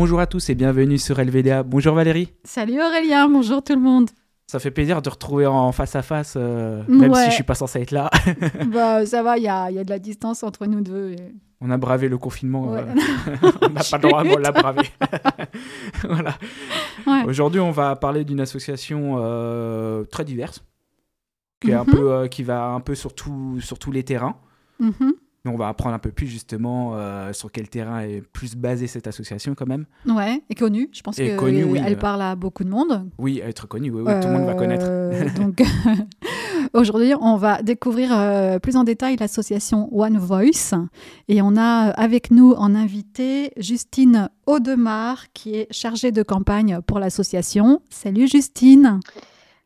Bonjour à tous et bienvenue sur LVDA. Bonjour Valérie. Salut Aurélien, bonjour tout le monde. Ça fait plaisir de retrouver en face à face, euh, même si je suis pas censé être là. bah, ça va, il y a, y a, de la distance entre nous deux. On a bravé le confinement. Euh, on n'a pas le droit, on l'a bravé. voilà. Aujourd'hui, on va parler d'une association euh, très diverse, qui, est un mhm. peu, qui va un peu sur, sur tous les terrains. Mm on va apprendre un peu plus justement euh, sur quel terrain est plus basée cette association quand même. Ouais, et connue. Je pense qu'elle oui, elle parle à beaucoup de monde. Oui, très connue, oui, tout le monde va connaître. Euh, donc aujourd'hui, on va découvrir euh, plus en détail l'association One Voice. Et on a avec nous en invité Justine Audemars, qui est chargée de campagne pour l'association. Salut Justine.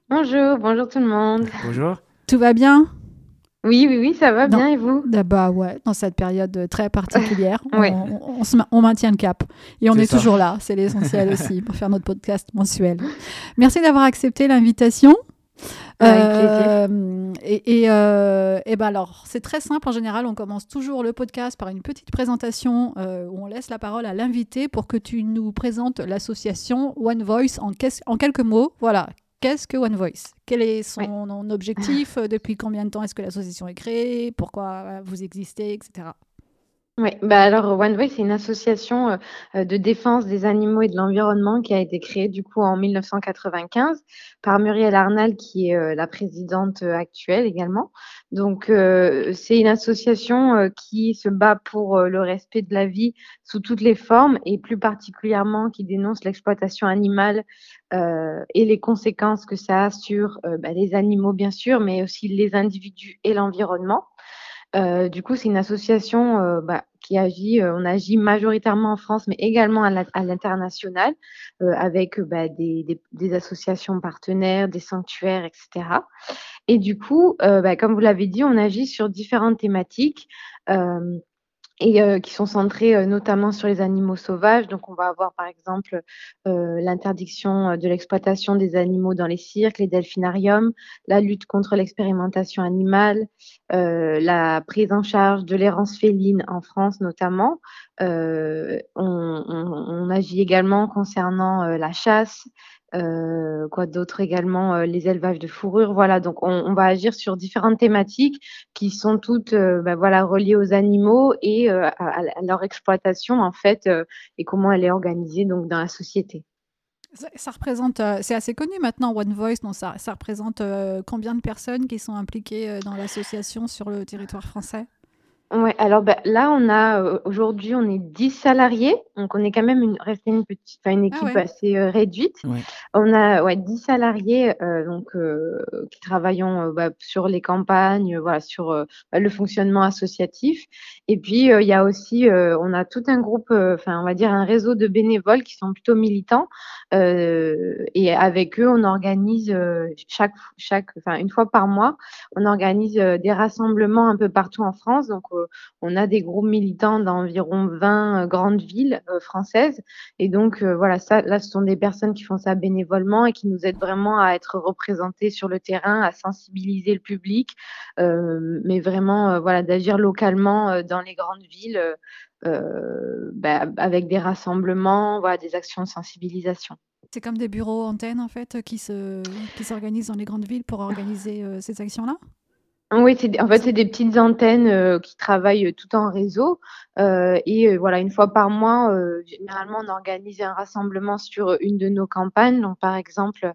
Bonjour, bonjour tout le monde. Bonjour. Tout va bien? Oui, oui, oui, ça va bien et vous? Ah Bah ouais, dans cette période très particulière, on, maintient le cap. Et on est, toujours là, c'est l'essentiel aussi, pour faire notre podcast mensuel. Merci d'avoir accepté l'invitation. Euh, et, euh, et, ben alors, c'est très simple. En général, on commence toujours le podcast par une petite présentation euh, où on laisse la parole à l'invité pour que tu nous présentes l'association One Voice en, en quelques mots. Voilà, qu'est-ce que One Voice. Quel est son objectif? Depuis combien de temps est-ce que l'association est créée? Pourquoi vous existez, etc. Oui, bah alors One Voice, c'est une association euh, de défense des animaux et de l'environnement qui a été créée du coup en 1995 par Muriel Arnal, qui est euh, la présidente euh, actuelle également. Donc, c'est une association qui se bat pour le respect de la vie sous toutes les formes et plus particulièrement qui dénonce l'exploitation animale et les conséquences que ça a sur bah, les animaux, bien sûr, mais aussi les individus et l'environnement. Euh, du coup, c'est une association euh, bah, qui agit, euh, on agit majoritairement en France, mais également à l'international, avec bah, des, associations partenaires, des sanctuaires, etc. Et du coup, bah, comme vous l'avez dit, on agit sur différentes thématiques et euh, qui sont centrés euh, notamment sur les animaux sauvages. Donc, on va avoir par exemple euh, l'interdiction de l'exploitation des animaux dans les cirques, les delphinariums, la lutte contre l'expérimentation animale, la prise en charge de l'errance féline en France notamment. On, on, on, agit également concernant la chasse, euh, quoi d'autre également euh, Les élevages de fourrure. Voilà, donc on, va agir sur différentes thématiques qui sont toutes euh, ben voilà, reliées aux animaux et à, leur exploitation en fait et comment elle est organisée donc dans la société. Ça, représente, c'est assez connu maintenant One Voice, donc ça, ça représente combien de personnes qui sont impliquées dans l'association sur le territoire français? Ouais, alors bah, là, on a euh, aujourd'hui, on est 10 salariés, donc on est quand même une, resté une petite, enfin, une ah équipe assez euh, réduite. On a ouais, 10 salariés euh, donc qui travaillent bah, sur les campagnes, voilà, sur bah, le fonctionnement associatif. Et puis il y a aussi, on a tout un groupe, enfin on va dire un réseau de bénévoles qui sont plutôt militants. et avec eux, on organise chaque, chaque, enfin une fois par mois, on organise des rassemblements un peu partout en France. Donc on a des groupes militants d'environ 20 euh, grandes villes euh, françaises. Et donc, euh, voilà, ça, là, ce sont des personnes qui font ça bénévolement et qui nous aident vraiment à être représentés sur le terrain, à sensibiliser le public, mais vraiment, voilà, d'agir localement dans les grandes villes. Bah, avec des rassemblements, voilà, des actions de sensibilisation. C'est comme des bureaux antennes en fait qui se qui s'organisent dans les grandes villes pour organiser ces actions-là? Oui, c'est en fait, c'est des petites antennes, euh, qui travaillent, tout en réseau, euh, et euh, voilà, une fois par mois, généralement, on organise un rassemblement sur, une de nos campagnes. Donc par exemple,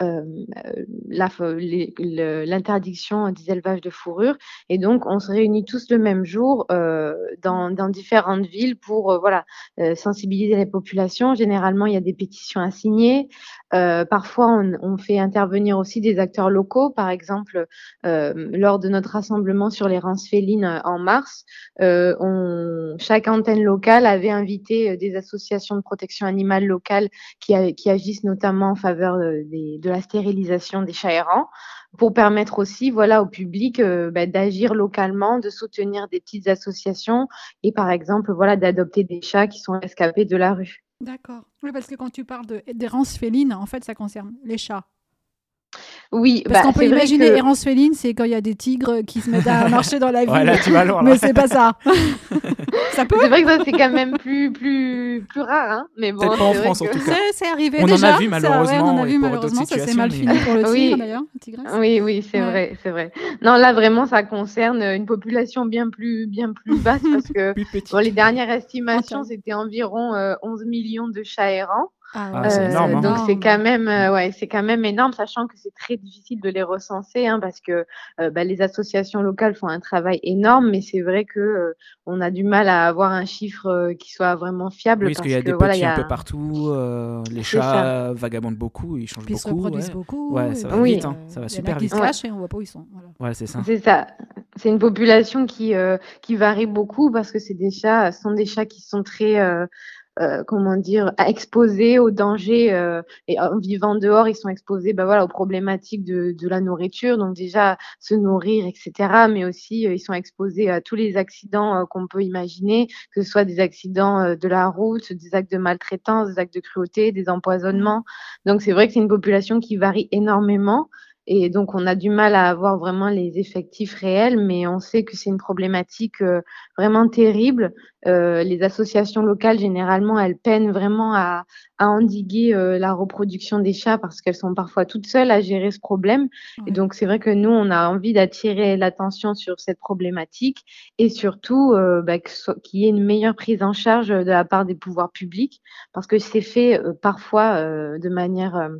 l'interdiction des élevages de fourrure et donc on se réunit tous le même jour, dans dans différentes villes pour, voilà, sensibiliser les populations. Généralement, il y a des pétitions à signer. parfois, on on fait intervenir aussi des acteurs locaux. Par exemple, lors de notre rassemblement sur les rances félines euh, en mars, euh, on, chaque antenne locale avait invité euh, des associations de protection animale locales qui, agissent notamment en faveur de la stérilisation des chats errants pour permettre aussi voilà, au public bah, d'agir localement, de soutenir des petites associations et par exemple voilà, d'adopter des chats qui sont escapés de la rue. D'accord. Oui, parce que quand tu parles d'errance féline, en fait, ça concerne les chats. Oui, parce bah, qu'on peut imaginer que... errance féline, c'est quand il y a des tigres qui se mettent à marcher dans la ville. Ouais, là, tu vas loin, Mais c'est pas ça. ça peut. C'est vrai que ça c'est quand même plus plus plus rare, hein. Mais bon, Peut-être pas en France en tout cas. C'est arrivé on déjà. En a vu malheureusement. on en a vu malheureusement. Ça s'est mal fini pour le tigre d'ailleurs. Oui, oui, c'est vrai, c'est vrai. Non, là vraiment, ça concerne une population bien plus bien plus basse parce que bon, les dernières estimations, c'était environ 11 millions de chats errants. Ah, ah c'est énorme. Hein. Donc c'est quand même, ouais, c'est quand même énorme, sachant que c'est très difficile de les recenser, hein, parce que euh, bah, les associations locales font un travail énorme, mais c'est vrai que euh, on a du mal à avoir un chiffre euh, qui soit vraiment fiable. Oui, parce, qu'il y a des petits un peu partout, les chats vagabondent beaucoup, ils changent Puis beaucoup. Ils se reproduisent beaucoup. Ouais, ça va vite, hein, ça va super vite. Ils se cachent et on voit pas où ils sont. Voilà. Ouais, c'est ça. C'est ça. C'est une population qui qui varie beaucoup parce que c'est des chats, sont des chats qui sont très euh, comment dire, exposés aux dangers euh, et en vivant dehors, ils sont exposés ben voilà, aux problématiques de, de la nourriture, donc déjà se nourrir, etc. Mais aussi, euh, ils sont exposés à tous les accidents qu'on peut imaginer, que ce soit des accidents de la route, des actes de maltraitance, des actes de cruauté, des empoisonnements. Donc c'est vrai que c'est une population qui varie énormément. Et donc, on a du mal à avoir vraiment les effectifs réels, mais on sait que c'est une problématique euh, vraiment terrible. Euh, les associations locales, généralement, elles peinent vraiment à, à endiguer euh, la reproduction des chats parce qu'elles sont parfois toutes seules à gérer ce problème. Et donc, c'est vrai que nous, on a envie d'attirer l'attention sur cette problématique et surtout bah, qu'il y ait une meilleure prise en charge de la part des pouvoirs publics parce que c'est fait parfois de manière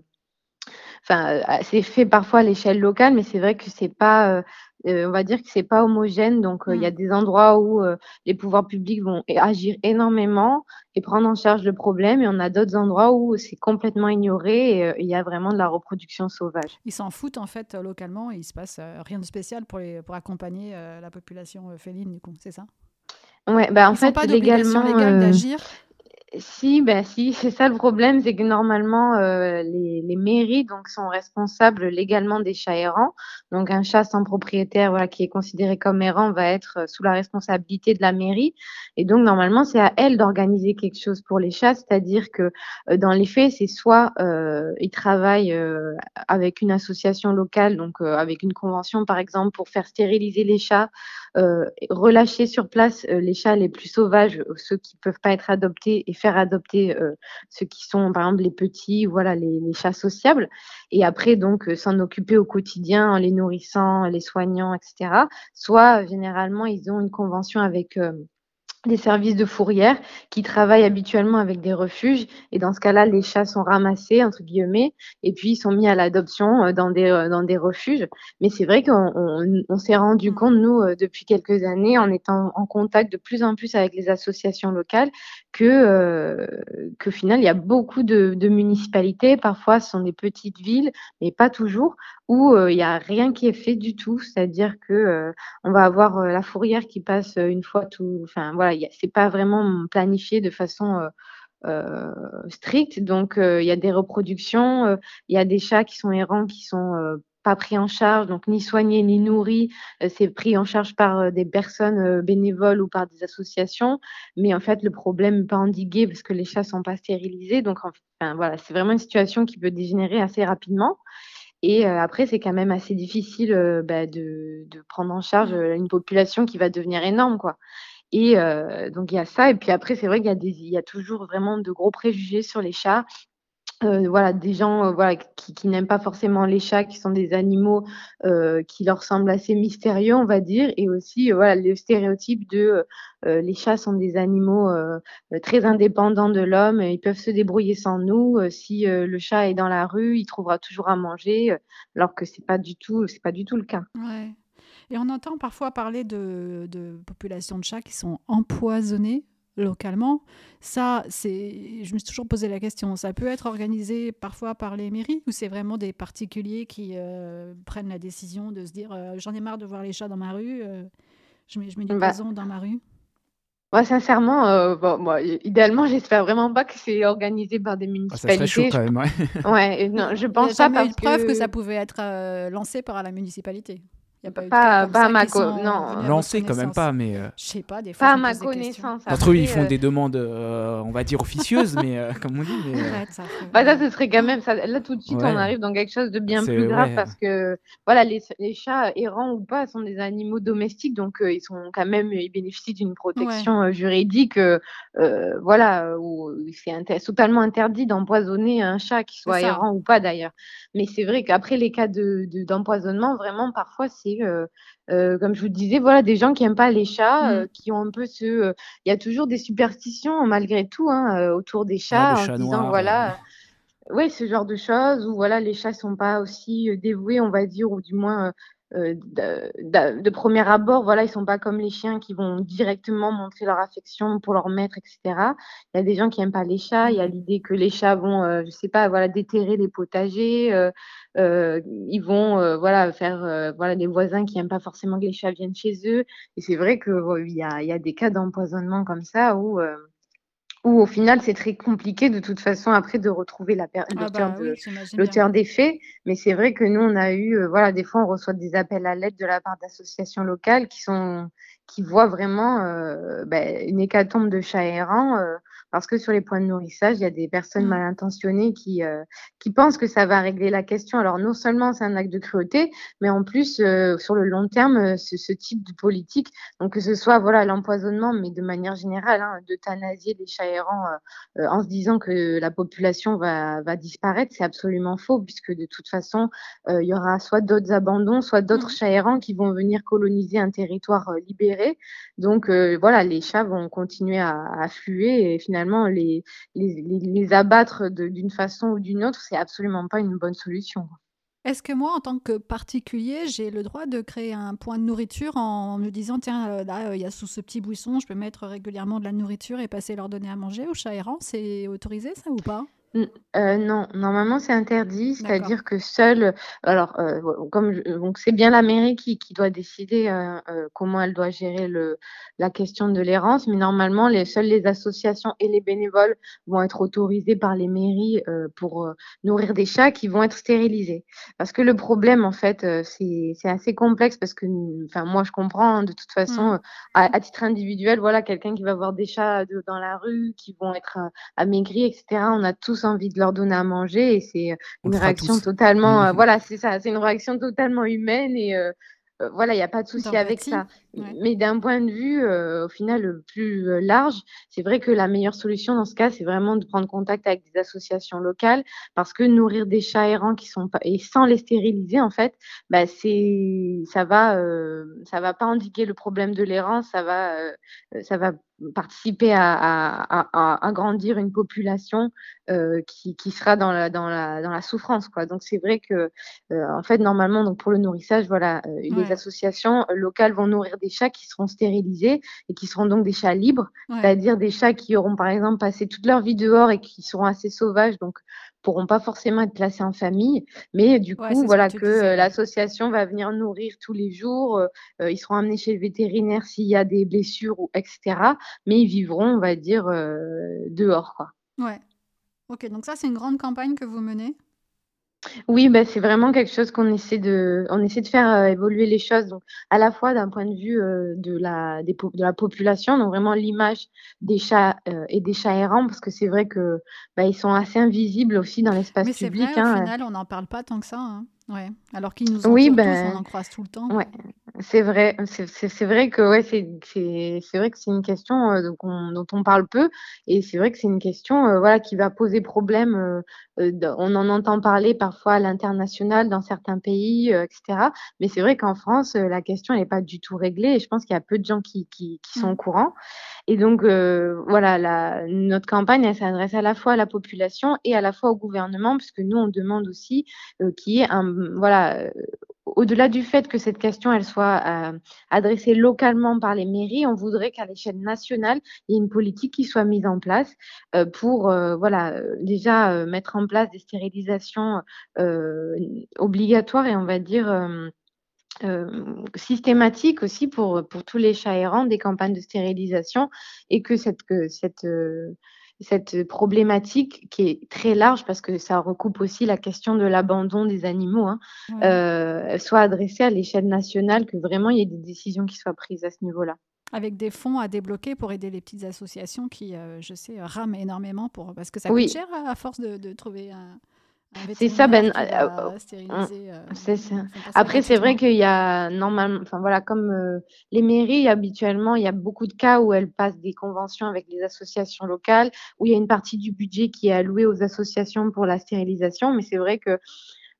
enfin, euh, c'est fait parfois à l'échelle locale, mais c'est vrai que c'est pas, euh, euh, on va dire que c'est pas homogène. Donc, il y a mmh. des endroits où les pouvoirs publics vont agir énormément et prendre en charge le problème, et on a d'autres endroits où c'est complètement ignoré et il y a vraiment de la reproduction sauvage. Ils s'en foutent en fait localement et il se passe rien de spécial pour, les, pour accompagner la population féline, du coup, c'est ça? Ouais, bah en fait, pas légalement, d'agir? Si, ben si, c'est ça le problème, c'est que normalement euh, les, mairies donc sont responsables légalement des chats errants. Donc un chat sans propriétaire, voilà, qui est considéré comme errant, va être euh, sous la responsabilité de la mairie. Et donc normalement c'est à elle d'organiser quelque chose pour les chats, c'est-à-dire que euh, dans les faits c'est soit euh, ils travaillent avec une association locale, donc avec une convention par exemple pour faire stériliser les chats, relâcher sur place les chats les plus sauvages, ceux qui peuvent pas être adoptés et faire adopter euh, ceux qui sont, par exemple, les petits, voilà, les, chats sociables. Et après, donc, euh, s'en occuper au quotidien en les nourrissant, les soignant, etc. Soit, généralement, ils ont une convention avec euh, des services de fourrière qui travaillent habituellement avec des refuges. Et dans ce cas-là, les chats sont ramassés, entre guillemets, et puis ils sont mis à l'adoption euh, dans des, euh, dans des refuges. Mais c'est vrai qu'on on, s'est rendu mmh. compte, nous, euh, depuis quelques années, en étant en contact de plus en plus avec les associations locales, que, euh, que final, il y a beaucoup de, de, municipalités, parfois ce sont des petites villes, mais pas toujours, où il n'y a rien qui est fait du tout. C'est-à-dire que on va avoir la fourrière qui passe une fois tout, enfin voilà, c'est pas vraiment planifié de façon euh, stricte. Donc, il y a des reproductions, il y a des chats qui sont errants, qui sont pas pris en charge, donc ni soignés ni nourris. c'est pris en charge par des personnes bénévoles ou par des associations. Mais en fait, le problème n'est pas endigué parce que les chats sont pas stérilisés. Donc, enfin, voilà, c'est vraiment une situation qui peut dégénérer assez rapidement. Et après, c'est quand même assez difficile bah, de, de, prendre en charge mmh. une population qui va devenir énorme, quoi. Et donc il y a ça. Et puis après, c'est vrai qu'il y a y a toujours vraiment de gros préjugés sur les chats. Euh, voilà, des gens voilà, qui, n'aiment pas forcément les chats, qui sont des animaux euh, qui leur semblent assez mystérieux, on va dire, et aussi voilà, le stéréotype de euh, les chats sont des animaux très indépendants de l'homme, ils peuvent se débrouiller sans nous. si le chat est dans la rue, il trouvera toujours à manger, alors que c'est pas pas du tout le cas. Ouais. Et on entend parfois parler de, populations de chats qui sont empoisonnées localement. Ça, c'est, je me suis toujours posé la question, ça peut être organisé parfois par les mairies ou c'est vraiment des particuliers qui euh, prennent la décision de se dire euh, j'en ai marre de voir les chats dans ma rue, euh, je mets, je mets du bah, poison dans ma rue? Moi, sincèrement, bon, moi, idéalement, j'espère vraiment pas que c'est organisé par des municipalités. Ah, ça serait chaud quand même, ouais. ouais non, je pense pas parce eu de preuve que... que ça pouvait être lancé par la municipalité. Il y a pas, pas, eu pas à ma non. lancé quand même pas mais euh, je sais pas des fois pas à ma connaissance. Entre eux ils font des demandes on va dire officieuses mais comme on dit mais ça, bah, ça ce serait quand même ça. Là tout de suite on arrive dans quelque chose de bien plus grave parce que voilà les, les, chats errants ou pas sont des animaux domestiques donc ils sont quand même ils bénéficient d'une protection juridique voilà où c'est totalement interdit d'empoisonner un chat qui soit errant ou pas d'ailleurs. Mais c'est vrai qu'après les cas de d'empoisonnement vraiment parfois c'est euh, euh, comme je vous disais, voilà, des gens qui n'aiment pas les chats, mmh. euh, qui ont un peu ce. Il y a toujours des superstitions malgré tout hein, autour des chats, en disant voilà. Oui, ce genre de choses où voilà, les chats sont pas aussi dévoués, on va dire, ou du moins de, premier abord, voilà, ils sont pas comme les chiens qui vont directement montrer leur affection pour leur maître, etc. Il y a des gens qui aiment pas les chats. Il y a mmh. l'idée que les chats vont, je sais pas, voilà, déterrer les potagers. Euh, ils vont euh, voilà faire euh, voilà des voisins qui aiment pas forcément que les chats viennent chez eux et c'est vrai que il y, a, y a des cas d'empoisonnement comme ça où où au final c'est très compliqué de toute façon après de retrouver la ah l'auteur bah des faits. Mais c'est vrai que nous on a eu voilà des fois on reçoit des appels à l'aide de la part d'associations locales qui sont qui voient vraiment ben, une hécatombe de chats errants parce que sur les points de nourrissage, il y a des personnes mmh. mal intentionnées qui, euh, qui pensent que ça va régler la question. Alors non seulement c'est un acte de cruauté, mais en plus, euh, sur le long terme, euh, ce, ce, type de politique, donc que ce soit voilà l'empoisonnement, mais de manière générale, hein, d'euthanasier des chats errants en se disant que la population va, va disparaître, c'est absolument faux, puisque de toute façon, il y aura soit d'autres abandons, soit d'autres mmh. chats errants qui vont venir coloniser un territoire libéré. Donc voilà, les chats vont continuer à, à affluer et finalement les, les, abattre d'une façon ou d'une autre, c'est absolument pas une bonne solution. Est-ce que moi, en tant que particulier, j'ai le droit de créer un point de nourriture en me disant, tiens, euh, là, euh, il y a sous ce petit buisson, je peux mettre régulièrement de la nourriture et passer leur donner à manger aux chats errants C'est autorisé ça ou pas? Euh, non, normalement c'est interdit, c'est-à-dire que seul, alors euh, comme donc c'est bien la mairie qui, qui doit décider euh, comment elle doit gérer le, la question de l'errance, mais normalement les seules les associations et les bénévoles vont être autorisés par les mairies pour nourrir des chats qui vont être stérilisés. Parce que le problème en fait c'est c'est assez complexe parce que enfin moi je comprends hein, de toute façon mmh. à, titre individuel voilà quelqu'un qui va voir des chats dans la rue qui vont être amaigris etc. On a tous envie de leur donner à manger et c'est une réaction totalement, euh, voilà, c'est ça, c'est une réaction totalement humaine et euh, euh, voilà, il n'y a pas de souci avec ça. Mais d'un point de vue, au final, plus large, c'est vrai que la meilleure solution dans ce cas, c'est vraiment de prendre contact avec des associations locales parce que nourrir des chats errants qui sont pas, et sans les stériliser, en fait, bah, c'est, ça va, ça va pas indiquer le problème de l'errance, ça va, ça va participer à, agrandir une population euh, qui, sera dans la, dans la, dans la souffrance. Quoi. Donc c'est vrai que, euh, en fait, normalement, donc pour le nourrissage, voilà, euh, les associations locales vont nourrir des chats qui seront stérilisés et qui seront donc des chats libres, c'est-à-dire des chats qui auront par exemple passé toute leur vie dehors et qui seront assez sauvages, donc pourront pas forcément être placés en famille, mais du coup, voilà que, euh, l'association va venir nourrir tous les jours. Euh, euh, ils seront amenés chez le vétérinaire s'il y a des blessures ou etc. Mais ils vivront, on va dire, dehors, quoi. Ouais. Ok, donc ça, c'est une grande campagne que vous menez? Oui, bah, c'est vraiment quelque chose qu'on essaie de on essaie de faire, euh, évoluer les choses, donc à la fois d'un point de vue, euh, de la des de la population, donc vraiment l'image des chats, euh, et des chats errants parce que c'est vrai que, bah, ils sont assez invisibles aussi dans l'espace Mais c'est vrai, au hein, final, on n'en parle pas tant que ça, hein. Ouais, alors qu'ils nous Oui, tous, on en croise tout le temps. ouais. C'est vrai, c'est vrai que ouais, c'est vrai que c'est une question euh, dont on parle peu et c'est vrai que c'est une question euh, voilà qui va poser problème. Euh, on en entend parler parfois à l'international dans certains pays, etc. Mais c'est vrai qu'en France, la question n'est pas du tout réglée et je pense qu'il y a peu de gens qui, qui, qui sont au mmh. courant. Et donc voilà, la, notre campagne, elle s'adresse à la fois à la population et à la fois au gouvernement, puisque nous on demande aussi qu'il y ait un voilà au-delà du fait que cette question elle soit euh, adressée localement par les mairies, on voudrait qu'à l'échelle nationale, il y ait une politique qui soit mise en place euh, pour euh, voilà déjà mettre en place des stérilisations obligatoires et on va dire systématiques aussi pour, pour tous les chats errants, des campagnes de stérilisation et que cette, que cette cette problématique qui est très large parce que ça recoupe aussi la question de l'abandon des animaux, hein, euh, soit adressée à l'échelle nationale, que vraiment il y ait des décisions qui soient prises à ce niveau-là. Avec des fonds à débloquer pour aider les petites associations qui, euh, je sais, rament énormément pour parce que ça coûte cher à force de trouver un, c'est ça, ben, euh, euh, euh, c'est ça. Après, c'est vrai qu'il y a normalement, enfin voilà, comme les mairies habituellement, il y a beaucoup de cas où elles passent des conventions avec les associations locales, où il y a une partie du budget qui est allouée aux associations pour la stérilisation, mais c'est vrai que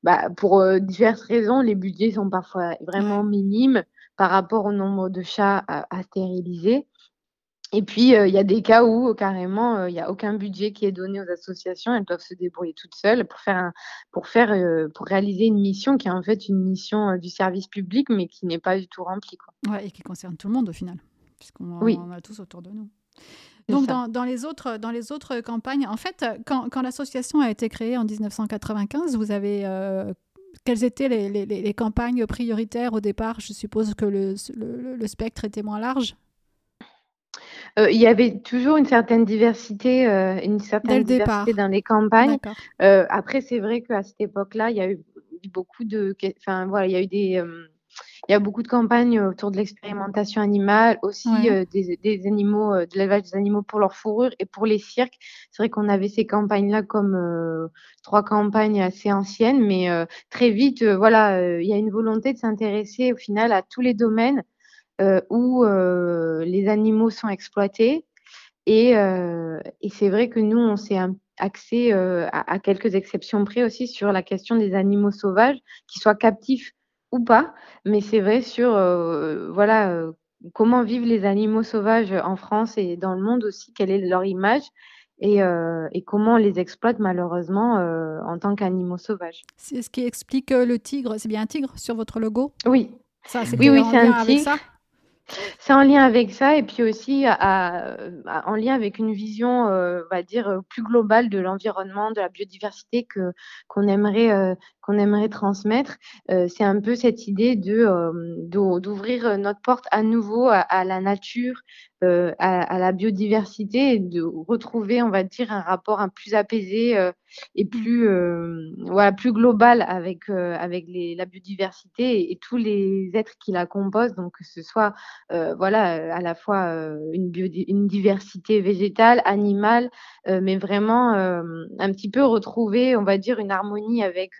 bah, pour diverses raisons, les budgets sont parfois vraiment minimes par rapport au nombre de chats à stériliser. Et puis, euh, il y a des cas où euh, carrément, euh, il n'y a aucun budget qui est donné aux associations. Elles doivent se débrouiller toutes seules pour faire, pour faire, pour réaliser une mission qui est en fait une mission du service public, mais qui n'est pas du tout remplie. Quoi. Ouais, et qui concerne tout le monde au final, puisqu'on oui. en a tous autour de nous. Donc, dans, dans, les autres, dans les autres campagnes, en fait, quand, quand l'association a été créée en 1995, vous avez quelles étaient les, les, les, campagnes prioritaires au départ? Je suppose que le, le, le, spectre était moins large. Euh, il y avait toujours une certaine diversité, euh, une certaine diversité dans les campagnes. Euh, après, c'est vrai qu'à cette époque-là, il y a eu beaucoup de, enfin voilà, il y a eu des, il y a beaucoup de campagnes autour de l'expérimentation animale, aussi des, des, animaux, de l'élevage des animaux pour leur fourrure et pour les cirques. C'est vrai qu'on avait ces campagnes-là comme trois campagnes assez anciennes, mais très vite, voilà, il y a une volonté de s'intéresser au final à tous les domaines où euh, les animaux sont exploités. Et, euh, et c'est vrai que nous, on s'est axé à, quelques exceptions près aussi sur la question des animaux sauvages, qu'ils soient captifs ou pas. Mais c'est vrai sur voilà comment vivent les animaux sauvages en France et dans le monde aussi, quelle est leur image. Et, et, comment on les exploite malheureusement en tant qu'animaux sauvages. C'est ce qui explique le tigre. C'est bien un tigre sur votre logo? Oui. Ça, oui, oui, c'est un tigre. C'est en lien avec ça et puis aussi en lien avec une vision, euh, on va dire, euh, plus globale de l'environnement, de la biodiversité qu'on aimerait, euh, qu'on aimerait transmettre. c'est un peu cette idée de, d'ouvrir notre porte à nouveau à la nature, à à la biodiversité et de retrouver, on va dire, un rapport un plus apaisé, et plus, voilà, plus global avec, avec les la biodiversité et tous les êtres qui la composent. Donc que ce soit, voilà, à la fois, une une diversité végétale, animale, mais vraiment, un petit peu retrouver, on va dire, une harmonie avec,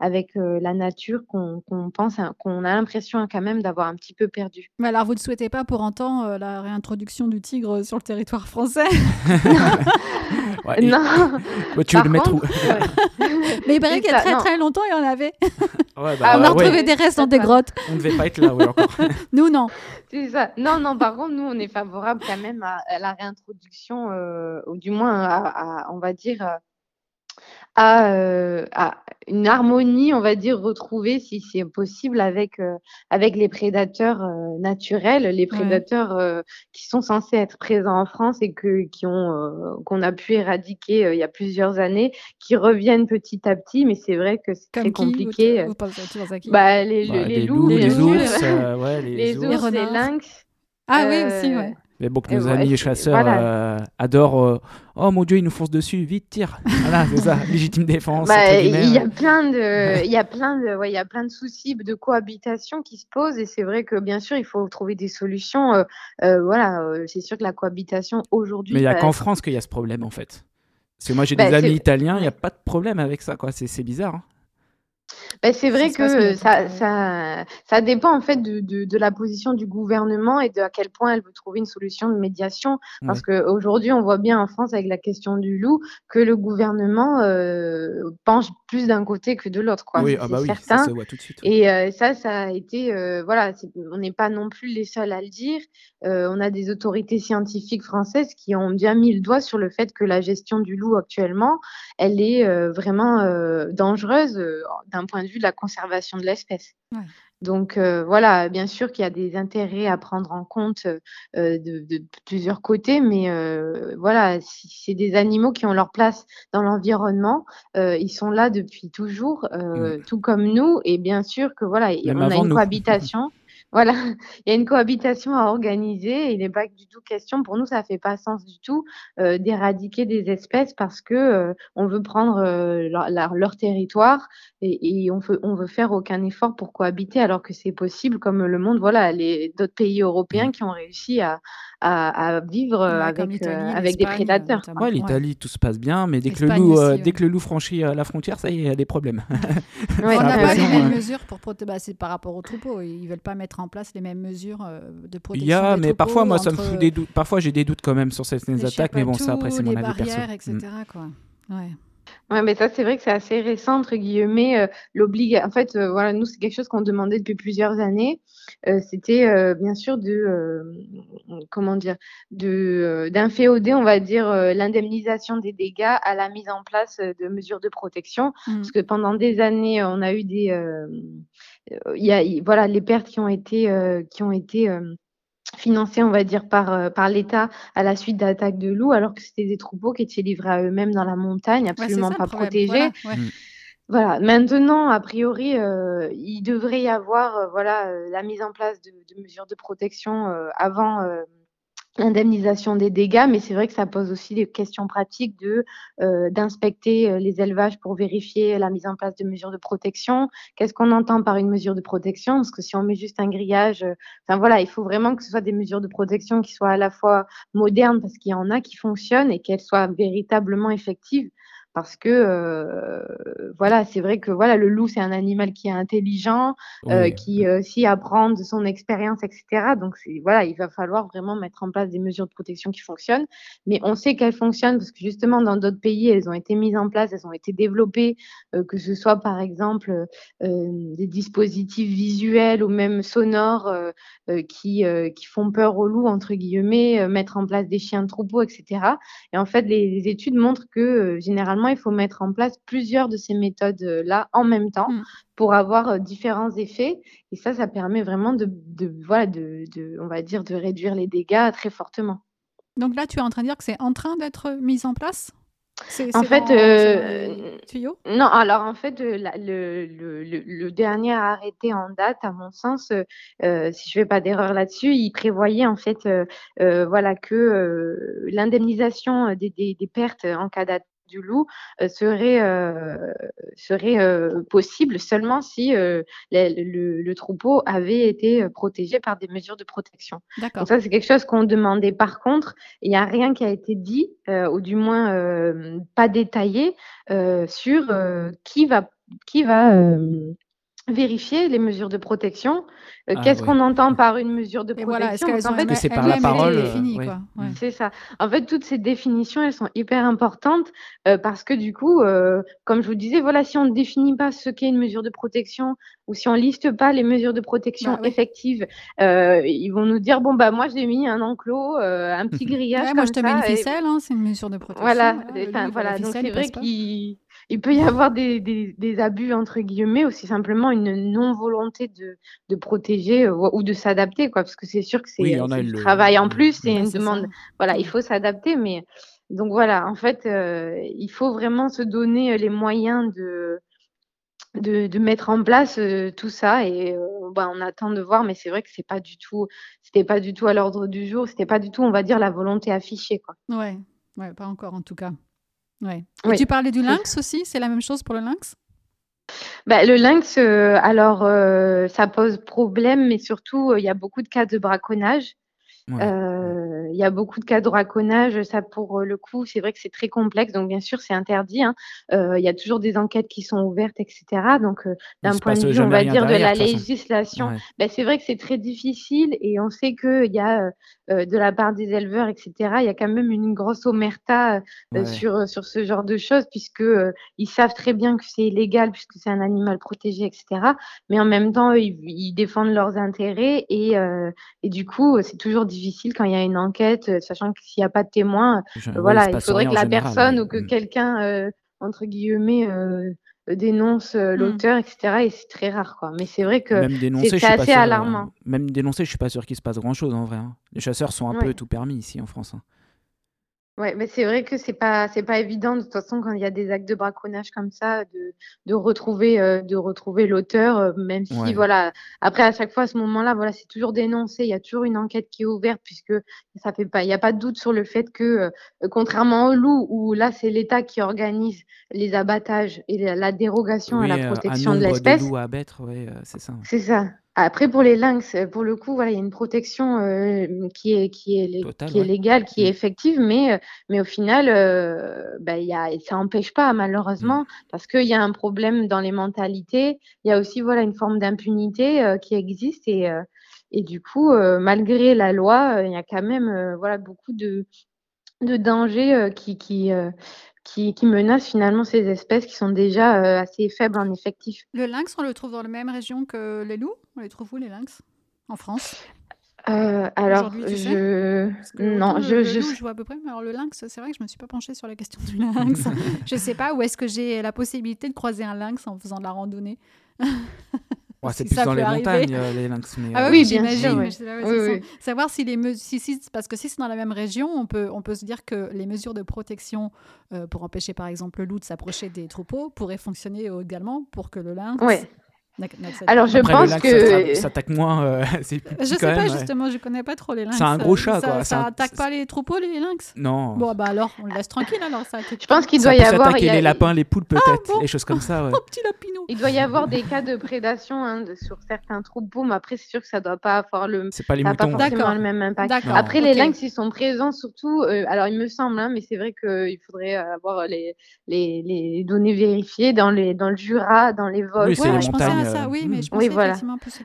avec, la nature qu'on pense qu'on a l'impression quand même d'avoir un petit peu perdu. Mais alors vous ne souhaitez pas pour autant, la réintroduction du tigre sur le territoire français? Non. tu veux le mettre où Mais il paraît qu'il y a très très longtemps, il y en avait. Ouais, bah, on a retrouvé des restes dans des grottes. On ne devait pas être là, oui, encore. nous, non. C'est ça. Non, non, par contre, nous, on est favorable quand même à, la réintroduction, euh, ou du moins, à, on va dire, euh, euh, à, une harmonie, on va dire, retrouvée, si c'est possible, avec, euh, avec les prédateurs euh, naturels, les prédateurs qui sont censés être présents en France et que, qui ont, qu'on a pu éradiquer il y a plusieurs années, qui reviennent petit à petit, mais c'est vrai que c'est très compliqué. bah, les, bah, les, loups, les, ours, les, ours, les lynx. Ah oui, aussi, ouais. Mais bon, que nos amis chasseurs euh, adorent. Euh, oh mon dieu, ils nous foncent dessus, vite, tire. Voilà, c'est ça, légitime défense. Bah, il y a plein de, il y a plein de, ouais, il y a plein de soucis de cohabitation qui se posent et c'est vrai que bien sûr, il faut trouver des solutions. Euh, voilà, c'est sûr que la cohabitation aujourd'hui. Mais il n'y a bah, qu'en France qu'il y a ce problème en fait. Parce que moi j'ai des bah, amis italiens, il n'y a pas de problème avec ça, quoi. C'est bizarre. Hein. Bah, c'est vrai que ça, ça, ça, dépend en fait de, de, de, la position du gouvernement et de à quel point elle veut trouver une solution de médiation. Parce qu'aujourd'hui, on voit bien en France avec la question du loup que le gouvernement euh, penche plus d'un côté que de l'autre. Oui, ah bah oui, ça voit tout de suite. Et euh, ça, ça a été, euh, voilà, on n'est pas non plus les seuls à le dire. Euh, on a des autorités scientifiques françaises qui ont bien mis le doigt sur le fait que la gestion du loup actuellement, elle est euh, vraiment dangereuse d'un point de vue de la conservation de l'espèce. Donc voilà, bien sûr qu'il y a des intérêts à prendre en compte de, plusieurs côtés, mais voilà, si c'est des animaux qui ont leur place dans l'environnement, ils sont là depuis toujours, mmh. tout comme nous, et bien sûr que voilà, on a une cohabitation. voilà, il y a une cohabitation à organiser. Il n'est pas du tout question, pour nous, ça fait pas sens du tout euh, d'éradiquer des espèces parce que euh, on veut prendre euh, leur, territoire et, et, on veut on veut faire aucun effort pour cohabiter alors que c'est possible, comme le monde, voilà, les d'autres pays européens mmh. qui ont réussi à, à, vivre avec, avec des prédateurs. Ouais, l'Italie, tout se passe bien, mais dès que, le loup, dès que le loup franchit la frontière, ça y est, il y a des problèmes. on n'a pas les mêmes mesures pour protéger. Bah, c'est par rapport aux troupeaux. Ils veulent pas mettre en place les mêmes mesures euh, de protection. Il y a, mais parfois, moi, ça me fout des doutes. Parfois, j'ai des doutes quand même sur certaines attaques, mais bon, ça, après, c'est mon avis perso. etc. Mm. Quoi. Ouais. Ouais, mais ça, c'est vrai que c'est assez récent, entre guillemets. Euh, l'obligation. En fait, euh, voilà, nous, c'est quelque chose qu'on demandait depuis plusieurs années. Euh, c'était bien sûr de, comment dire, de, d'inféoder, on va dire, l'indemnisation des dégâts à la mise en place de mesures de protection. Mmh. Parce que pendant des années, on a eu des. Il y a, voilà, les pertes qui ont été, qui ont été financés, on va dire, par, euh, par l'État à la suite d'attaques de loups, alors que c'était des troupeaux qui étaient livrés à eux-mêmes dans la montagne, absolument pas protégés. Voilà, mmh. Maintenant, a priori, euh, il devrait y avoir, euh, voilà, la mise en place de, de mesures de protection avant l'indemnisation des dégâts, mais c'est vrai que ça pose aussi des questions pratiques de euh, d'inspecter euh, les élevages pour vérifier la mise en place de mesures de protection. Qu'est-ce qu'on entend par une mesure de protection? Parce que si on met juste un grillage, euh, enfin voilà, il faut vraiment que ce soit des mesures de protection qui soient à la fois modernes parce qu'il y en a qui fonctionnent et qu'elles soient véritablement effectives parce que euh, voilà, c'est vrai que voilà, le loup c'est un animal qui est intelligent, euh, qui euh, aussi apprend de son expérience, etc. Donc voilà, il va falloir vraiment mettre en place des mesures de protection qui fonctionnent. Mais on sait qu'elles fonctionnent parce que justement dans d'autres pays, elles ont été mises en place, elles ont été développées, euh, que ce soit par exemple euh, des dispositifs visuels ou même sonores qui qui font peur au loup entre guillemets, mettre en place des chiens de troupeau, etc. Et en fait, les, les études montrent que généralement il faut mettre en place plusieurs de ces méthodes-là en même temps mmh. pour avoir euh, différents effets. Et ça, ça permet vraiment de, voilà, de, on va dire, de réduire les dégâts très fortement. Donc là, tu es en train de dire que c'est en train d'être mis en place? En fait, euh, non, alors en fait, le, le, le, dernier arrêté en date, à mon sens, euh, si je fais pas d'erreur là-dessus, il prévoyait en fait, euh, voilà, que l'indemnisation des, des, des, pertes en cas d'attaque du loup euh, serait, euh, serait euh, possible seulement si le, troupeau avait été protégé par des mesures de protection. Donc ça, c'est quelque chose qu'on demandait. Par contre, il n'y a rien qui a été dit, ou du moins pas détaillé, sur qui va, qui va vérifier les mesures de protection. Euh, ah qu'est-ce qu'on entend par une mesure de protection En fait, c'est par la parole. Euh, c'est ça. En fait, toutes ces définitions, elles sont hyper importantes euh, parce que du coup, comme je vous disais, voilà, si on ne définit pas ce qu'est une mesure de protection ou si on liste pas les mesures de protection bah effectives, ils vont nous dire bon bah moi j'ai mis un enclos, un petit grillage. moi je te mets une ficelle, hein, c'est une mesure de protection. Voilà, voilà. donc c'est vrai qu'il il peut y avoir des, des, abus, entre guillemets, aussi simplement une non-volonté de, de, protéger euh, ou de s'adapter, quoi, parce que c'est sûr que c'est oui, du travail en plus, c'est une demande. Voilà, il faut s'adapter, mais donc voilà, en fait, euh, il faut vraiment se donner les moyens de, de, de mettre en place euh, tout ça et bah, on attend de voir, mais c'est vrai que c'est pas du tout, c'était pas du tout à l'ordre du jour, c'était pas du tout, on va dire, la volonté affichée, quoi. Ouais, ouais, pas encore en tout cas. Ouais. Et tu parlais du lynx aussi, c'est la même chose pour le lynx? Bah, le lynx, euh, alors euh, ça pose problème, mais surtout euh, il y a beaucoup de cas de braconnage. Euh, il y a beaucoup de cas de raconnage. Ça, pour le coup, c'est vrai que c'est très complexe. Donc, bien sûr, c'est interdit. Hein. Euh, il y a toujours des enquêtes qui sont ouvertes, etc. Donc, euh, d'un point de vue, on va dire, de la législation, ben, c'est vrai que c'est très difficile. Et on sait qu'il y a, de la part des éleveurs, etc., il y a quand même une grosse omerta sur, sur ce genre de choses, puisque ils savent très bien que c'est illégal, puisque c'est un animal protégé, etc. Mais en même temps, ils, ils défendent leurs intérêts. Et, et du coup, c'est toujours difficile quand il y a une enquête, euh, sachant que s'il n'y a pas de témoin, euh, voilà, il faudrait que la personne ou que mm. quelqu'un, euh, entre guillemets, dénonce mm. l'auteur, etc. Et c'est très rare, quoi. Mais c'est vrai que c'est assez alarmant. même dénoncer, je suis pas sûr qu'il se passe grand chose en vrai. Hein. Les chasseurs sont un peu tout permis ici en France. Hein. Ouais, mais c'est vrai que c'est pas c'est pas évident de toute façon quand il y a des actes de braconnage comme ça de de retrouver, heu, de retrouver l'auteur, heu, même si voilà après à chaque fois à ce moment-là, voilà, c'est toujours dénoncé, il y a toujours une enquête qui est ouverte puisque ça fait pas il y a pas de doute sur le fait que, heu, contrairement au loup où là c'est l'État qui organise les abattages et la dérogation à la protection de l'espèce. à abattre, ouais, c'est ça. C'est ça. Après pour les lynx, pour le coup, voilà, il y a une protection, heu, qui est qui est qui est légale, qui est mmh. effective, mais, heu, mais au final, bah, il y a ça empêche pas malheureusement, mmh. parce qu'il y a un problème dans les mentalités. Il y a aussi, voilà, une forme d'impunité, heu, qui existe et heu et du coup, malgré la loi, il y a quand même, voilà, beaucoup de de dangers, qui qui, qui, qui menacent finalement ces espèces qui sont déjà euh, assez faibles en effectif. Le lynx, on le trouve dans la même région que les loups? On les trouve où les lynx? En France? Euh, alors, je non, je, le, je... je vois à peu près. Mais alors le lynx, c'est vrai que je me suis pas penchée sur la question du lynx. je sais pas où est-ce que j'ai la possibilité de croiser un lynx en faisant de la randonnée. c'est plus dans les montagnes, euh, les lynx. ah oui, j'imagine. Savoir si les si, si, parce que si c'est dans la même région, on peut, on peut se dire que les mesures de protection euh, pour empêcher par exemple le loup de s'approcher des troupeaux pourraient fonctionner également pour que le lynx alors je pense que ça attaque moins. Euh, je sais pas justement, je connais pas trop les lynx. C'est un gros chat ça, quoi. Ça, attaque pas les troupeaux les lynx? Non. Bon bah alors on le laisse tranquille alors ça. Je pense qu'il doit y avoir. Attaquer les lapins, les poules peut-être, ah, les choses comme ça. Ouais. Oh petit lapinou. Il doit y avoir des cas de prédation hein, sur certains troupeaux, mais après c'est sûr que ça doit pas avoir le. C'est pas les moutons. Pas forcément le même impact. Après les lynx ils sont présents surtout. Euh, alors il me semble, hein, mais c'est vrai qu'il faudrait avoir les, les, les données vérifiées dans les dans le Jura, dans les Vosges. Oui, je pensais à ça. Oui, mais je hmm voilà.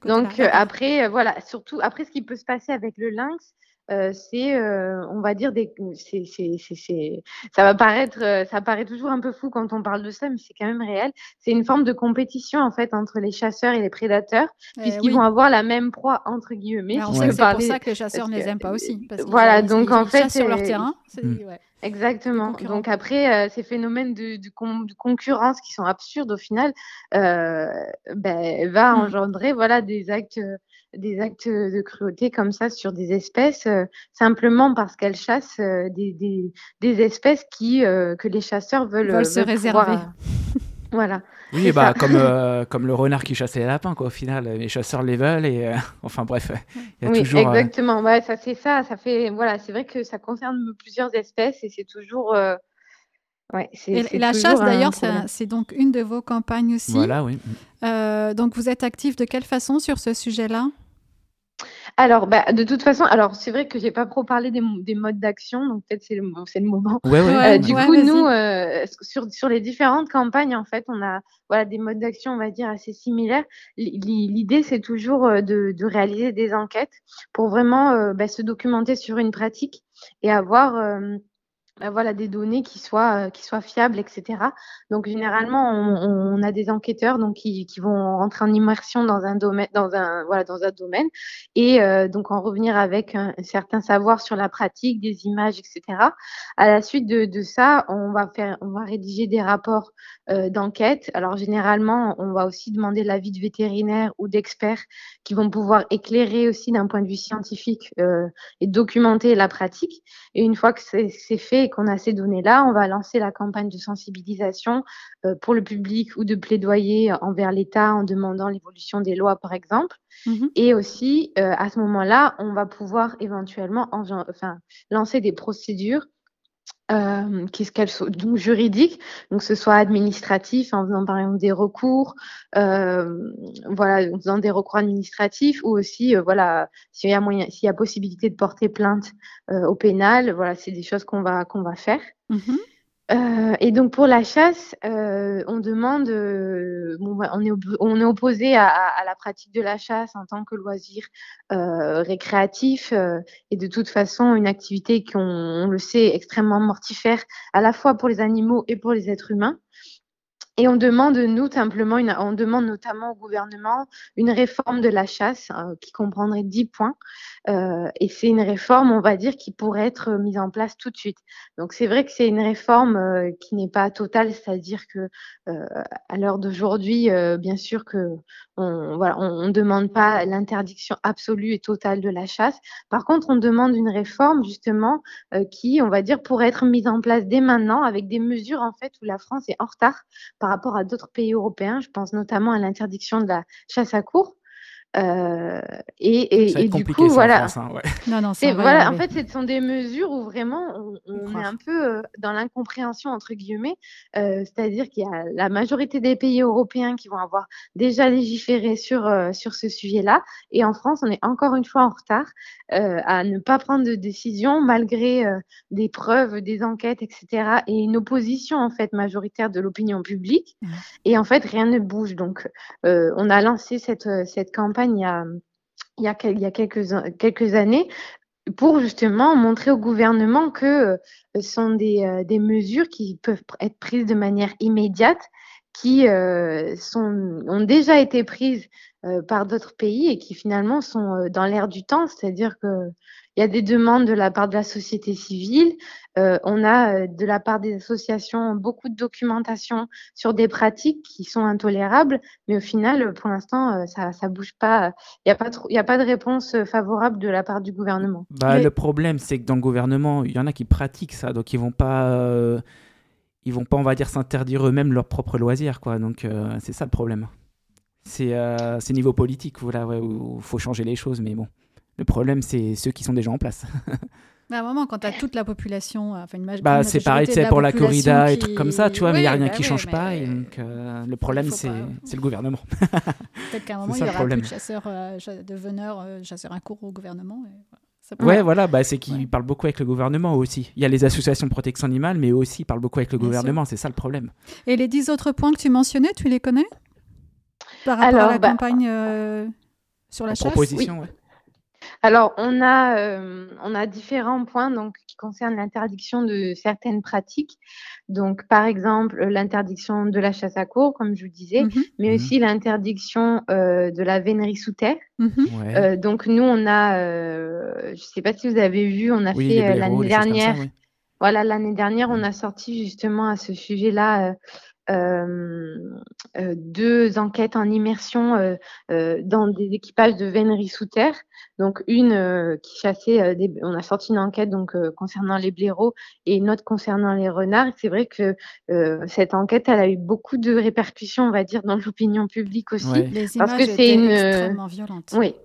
Donc euh, après, euh, voilà, surtout après ce qui peut se passer avec le lynx, euh, c'est, on va dire des, c'est, c'est, c'est, ça va paraître, ça paraît toujours un peu fou quand on parle de ça, mais c'est quand même réel. C'est une forme de compétition en fait entre les chasseurs et les prédateurs, eh puisqu'ils vont avoir la même proie entre guillemets. Bah, c'est pour ça que les chasseurs ne les aiment pas aussi. Parce voilà, donc en fait, sur leur terrain. Hmm. Ouais. Exactement. Donc après, ces phénomènes de, de, concurrence qui sont absurdes au final, euh, ben, va mmh. engendrer voilà des actes, des actes de cruauté comme ça sur des espèces simplement parce qu'elles chassent des, des, des, espèces qui que les chasseurs veulent, veulent se réserver. Voilà. Oui, bah, comme, euh, comme le renard qui chassait les lapins, quoi, au final. Les chasseurs les veulent et euh, enfin bref, il y a oui, toujours. Euh, exactement, ouais, ça c'est ça. Ça fait, voilà, c'est vrai que ça concerne plusieurs espèces et c'est toujours. Ouais, et, la chasse, d'ailleurs, c'est donc une de vos campagnes aussi. Voilà, oui. donc vous êtes actif de quelle façon sur ce sujet-là? Alors, bah, de toute façon, alors c'est vrai que j'ai pas trop parlé des, des modes d'action, donc peut-être c'est le, c'est le moment. Ouais, ouais. Euh, du coup, nous, euh, sur, sur les différentes campagnes, en fait, on a voilà des modes d'action, on va dire assez similaires. L'idée, c'est toujours euh, de, de, réaliser des enquêtes pour vraiment bah, se documenter sur une pratique et avoir bah, voilà, des données qui soient, euh, qui soient fiables, etc. Donc généralement, on, a des enquêteurs donc qui, qui, vont rentrer en immersion dans un domaine, dans un voilà, dans un domaine, et euh, donc en revenir avec un, certain savoir sur la pratique, des images, etc. À la suite de, ça, on va faire, on va rédiger des rapports euh, d'enquête. Alors généralement, on va aussi demander l'avis de vétérinaires ou d'experts qui vont pouvoir éclairer aussi d'un point de vue scientifique et documenter la pratique. Et une fois que c'est fait et qu'on a ces données-là, on va lancer la campagne de sensibilisation euh, pour le public ou de plaidoyer envers l'État en demandant l'évolution des lois, par exemple. Mmh et aussi, euh, à ce moment-là, on va pouvoir éventuellement enfin, lancer des procédures euh, qu'est-ce qu'elles sont? Donc juridiques, donc ce soit administratif en faisant par exemple des recours, euh, voilà, en faisant des recours administratifs ou aussi euh, voilà s'il y a moyen, s'il y a possibilité de porter plainte euh, au pénal, voilà, c'est des choses qu'on va qu'on va faire. Mmh euh, et donc pour la chasse, euh, on demande, euh, bon, on, est opposé à, la pratique de la chasse en tant que loisir récréatif et de toute façon une activité qu'on on le sait extrêmement mortifère à la fois pour les animaux et pour les êtres humains. Et on demande, nous, simplement, on demande notamment au gouvernement une réforme de la chasse euh, qui comprendrait 10 points. Euh, et c'est une réforme, on va dire, qui pourrait être mise en place tout de suite. Donc c'est vrai que c'est une réforme euh, qui n'est pas totale, c'est-à-dire que à l'heure d'aujourd'hui, bien sûr que on voilà, on, demande pas l'interdiction absolue et totale de la chasse. Par contre, on demande une réforme justement qui, on va dire, pourrait être mise en place dès maintenant avec des mesures en fait où la France est en retard rapport à d'autres pays européens. Je pense notamment à l'interdiction de la chasse à court. Euh, et, et, du coup, voilà. hein, ouais. Non, non, voilà. En fait, ce sont des mesures où vraiment on, est un peu euh, dans l'incompréhension entre guillemets. Euh, c'est-à-dire qu'il y a la majorité des pays européens qui vont avoir déjà légiféré sur sur ce sujet-là, et en France, on est encore une fois en retard à ne pas prendre de décision malgré des preuves, des enquêtes, etc. Et une opposition en fait majoritaire de l'opinion publique. Mmh. Et en fait, rien ne bouge. Donc, on a lancé cette cette campagne il y a, quelques, années pour justement montrer au gouvernement que euh, ce sont euh, des, mesures qui peuvent être prises de manière immédiate, qui euh, sont, ont déjà été prises par d'autres pays et qui finalement sont dans l'air du temps, c'est-à-dire que il y a des demandes de la part de la société civile. Euh, on a euh, de la part des associations beaucoup de documentation sur des pratiques qui sont intolérables, mais au final, pour l'instant, euh, ça ne bouge pas. Il n'y a, pas a pas de réponse favorable de la part du gouvernement. Bah, Le problème, c'est que dans le gouvernement, il y en a qui pratiquent ça, donc ils vont pas, ils vont pas, on va dire, s'interdire eux-mêmes leurs propres loisirs, quoi. Donc c'est ça le problème. C'est niveau politique, voilà, où il faut changer les choses, mais bon. Le problème, c'est ceux qui sont déjà en place. Bah, à un moment, quand tu as toute la population, euh, enfin une bah, C'est pareil, c'est pour la corrida et trucs comme ça, tu vois, mais il n'y a rien bah qui ne change pas. Et donc, euh, le problème, c'est le gouvernement. Peut-être qu'à un moment, il y aura plus de chasseurs, euh, de veneurs, chasseurs un cours au gouvernement. Et ouais, voilà, bah, c'est qu'ils parlent beaucoup avec le gouvernement aussi. Il y a les associations de protection animale, mais eux aussi parlent beaucoup avec le gouvernement, c'est ça le problème. Et les dix autres points que tu mentionnais, tu les connais? Par rapport à la campagne sur la, chasse? proposition, oui. Alors, on a, euh, on a différents points donc, qui concernent l'interdiction de certaines pratiques. Donc, par exemple, l'interdiction de la chasse à cour, comme je vous disais, mhm. mais mhm. aussi l'interdiction euh, de la vénerie sous terre. Mhm. Euh, donc, nous, on a, je ne sais pas si vous avez vu, on a fait l'année dernière. Voilà, l'année dernière, on a sorti justement à ce sujet-là euh, euh, deux enquêtes en immersion euh, dans des équipages de véneries sous terre. Donc une qui chassait, des, on a sorti une enquête donc concernant les blaireaux et une autre concernant les renards. C'est vrai que cette enquête, elle a eu beaucoup de répercussions, on va dire, dans l'opinion publique aussi, Les parce que c'est une extrêmement violente. Oui.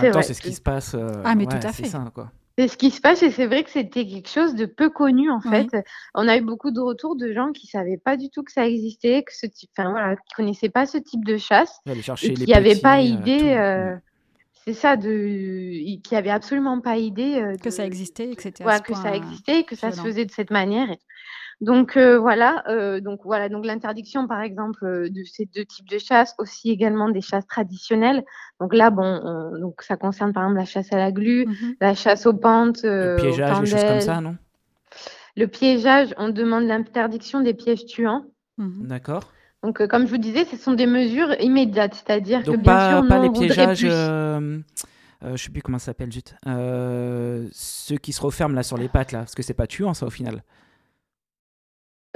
C'est ce qui se passe. ah mais tout à fait. Ça, quoi. C'est ce qui se passe et c'est vrai que c'était quelque chose de peu connu en fait. On a eu beaucoup de retours de gens qui savaient pas du tout que ça existait, que ce type, enfin voilà, qui connaissaient pas ce type de chasse et qui n'avaient pas euh, idée. Euh, c'est ça, de, qui n'avaient absolument pas idée euh, que ça existait, etc. que ça existait, que ça se faisait de cette manière. Donc euh, voilà, euh, donc voilà, donc l'interdiction par exemple euh, de ces deux types de chasse, aussi également des chasses traditionnelles. Donc là, bon, donc ça concerne par exemple la chasse à la glu, mmh la chasse aux pentes, le piégeage, des choses comme ça, non? Le piégeage, on demande l'interdiction des pièges tuants. Mmh D'accord. Donc comme je vous disais, ce sont des mesures immédiates, c'est-à-dire que bien pas, sûr, pas les piégeages. Euh, je sais plus comment ça s'appelle, juste. ceux qui se referment là sur les pattes là, parce que c'est pas tuant ça au final.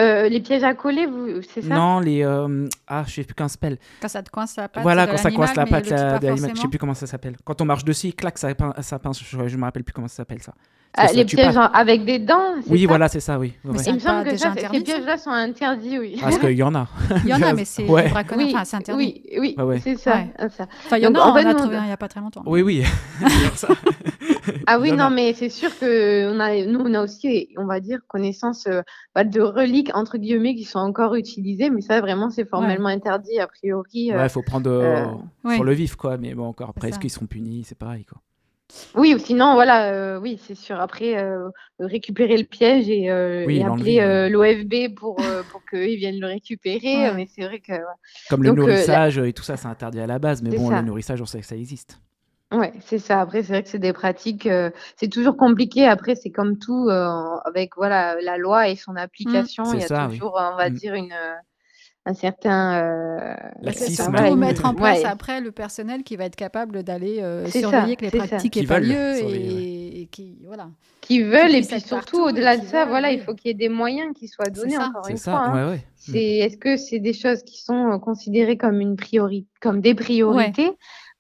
Euh, les pièges à coller, c'est ça? Non, les. Euh, ah, je sais plus comment ça s'appelle. Quand ça te coince la patte. Voilà, quand ça coince la patte de l'animal. Je sais plus comment ça s'appelle. Quand on marche dessus, clac, ça, ça pince. Je, je me rappelle plus comment ça s'appelle ça. Ah, les pièges avec des dents Oui, voilà, c'est ça, oui. Mais Il me semble que ça, ces pièges-là sont interdits, oui. Parce qu'il y en a. Il y en a, mais c'est ouais. oui, enfin, interdit. Oui, oui, c'est ça. Enfin, il y en a, on a trouvé il n'y a pas très longtemps. Oui, oui. ah oui, non, mais c'est sûr que on a, nous, on a aussi, on va dire, connaissance euh, bah, de reliques, entre guillemets, qui sont encore utilisées, mais ça, vraiment, c'est formellement interdit, a priori. Euh, ouais, il faut prendre euh, sur le vif, quoi. Mais bon, encore, après, est-ce qu'ils seront punis? C'est pareil, quoi. Oui, ou sinon, voilà, euh, oui, c'est sûr. Après, euh, récupérer le piège et, euh, appeler l'OFB pour, pour qu'ils viennent le récupérer. Mais c'est vrai que. Comme le nourrissage et tout ça, c'est interdit à la base. Mais bon, le nourrissage, on sait que ça existe. Ouais, c'est ça. Après, c'est vrai que c'est des pratiques, c'est toujours compliqué. Après, c'est comme tout, avec voilà, la loi et son mmh. application. Il y a toujours, on va mmh. dire, une, un certain laxisme. Voilà, mettre en place après le personnel qui va être capable d'aller surveiller que les pratiques aient pas lieu et, qui voilà. Qui veulent et puis surtout au-delà de ça voilà il faut qu'il y ait des moyens qui soient donnés encore une fois hein. c'est est-ce que c'est des choses qui sont considérées comme une priorité comme des priorités?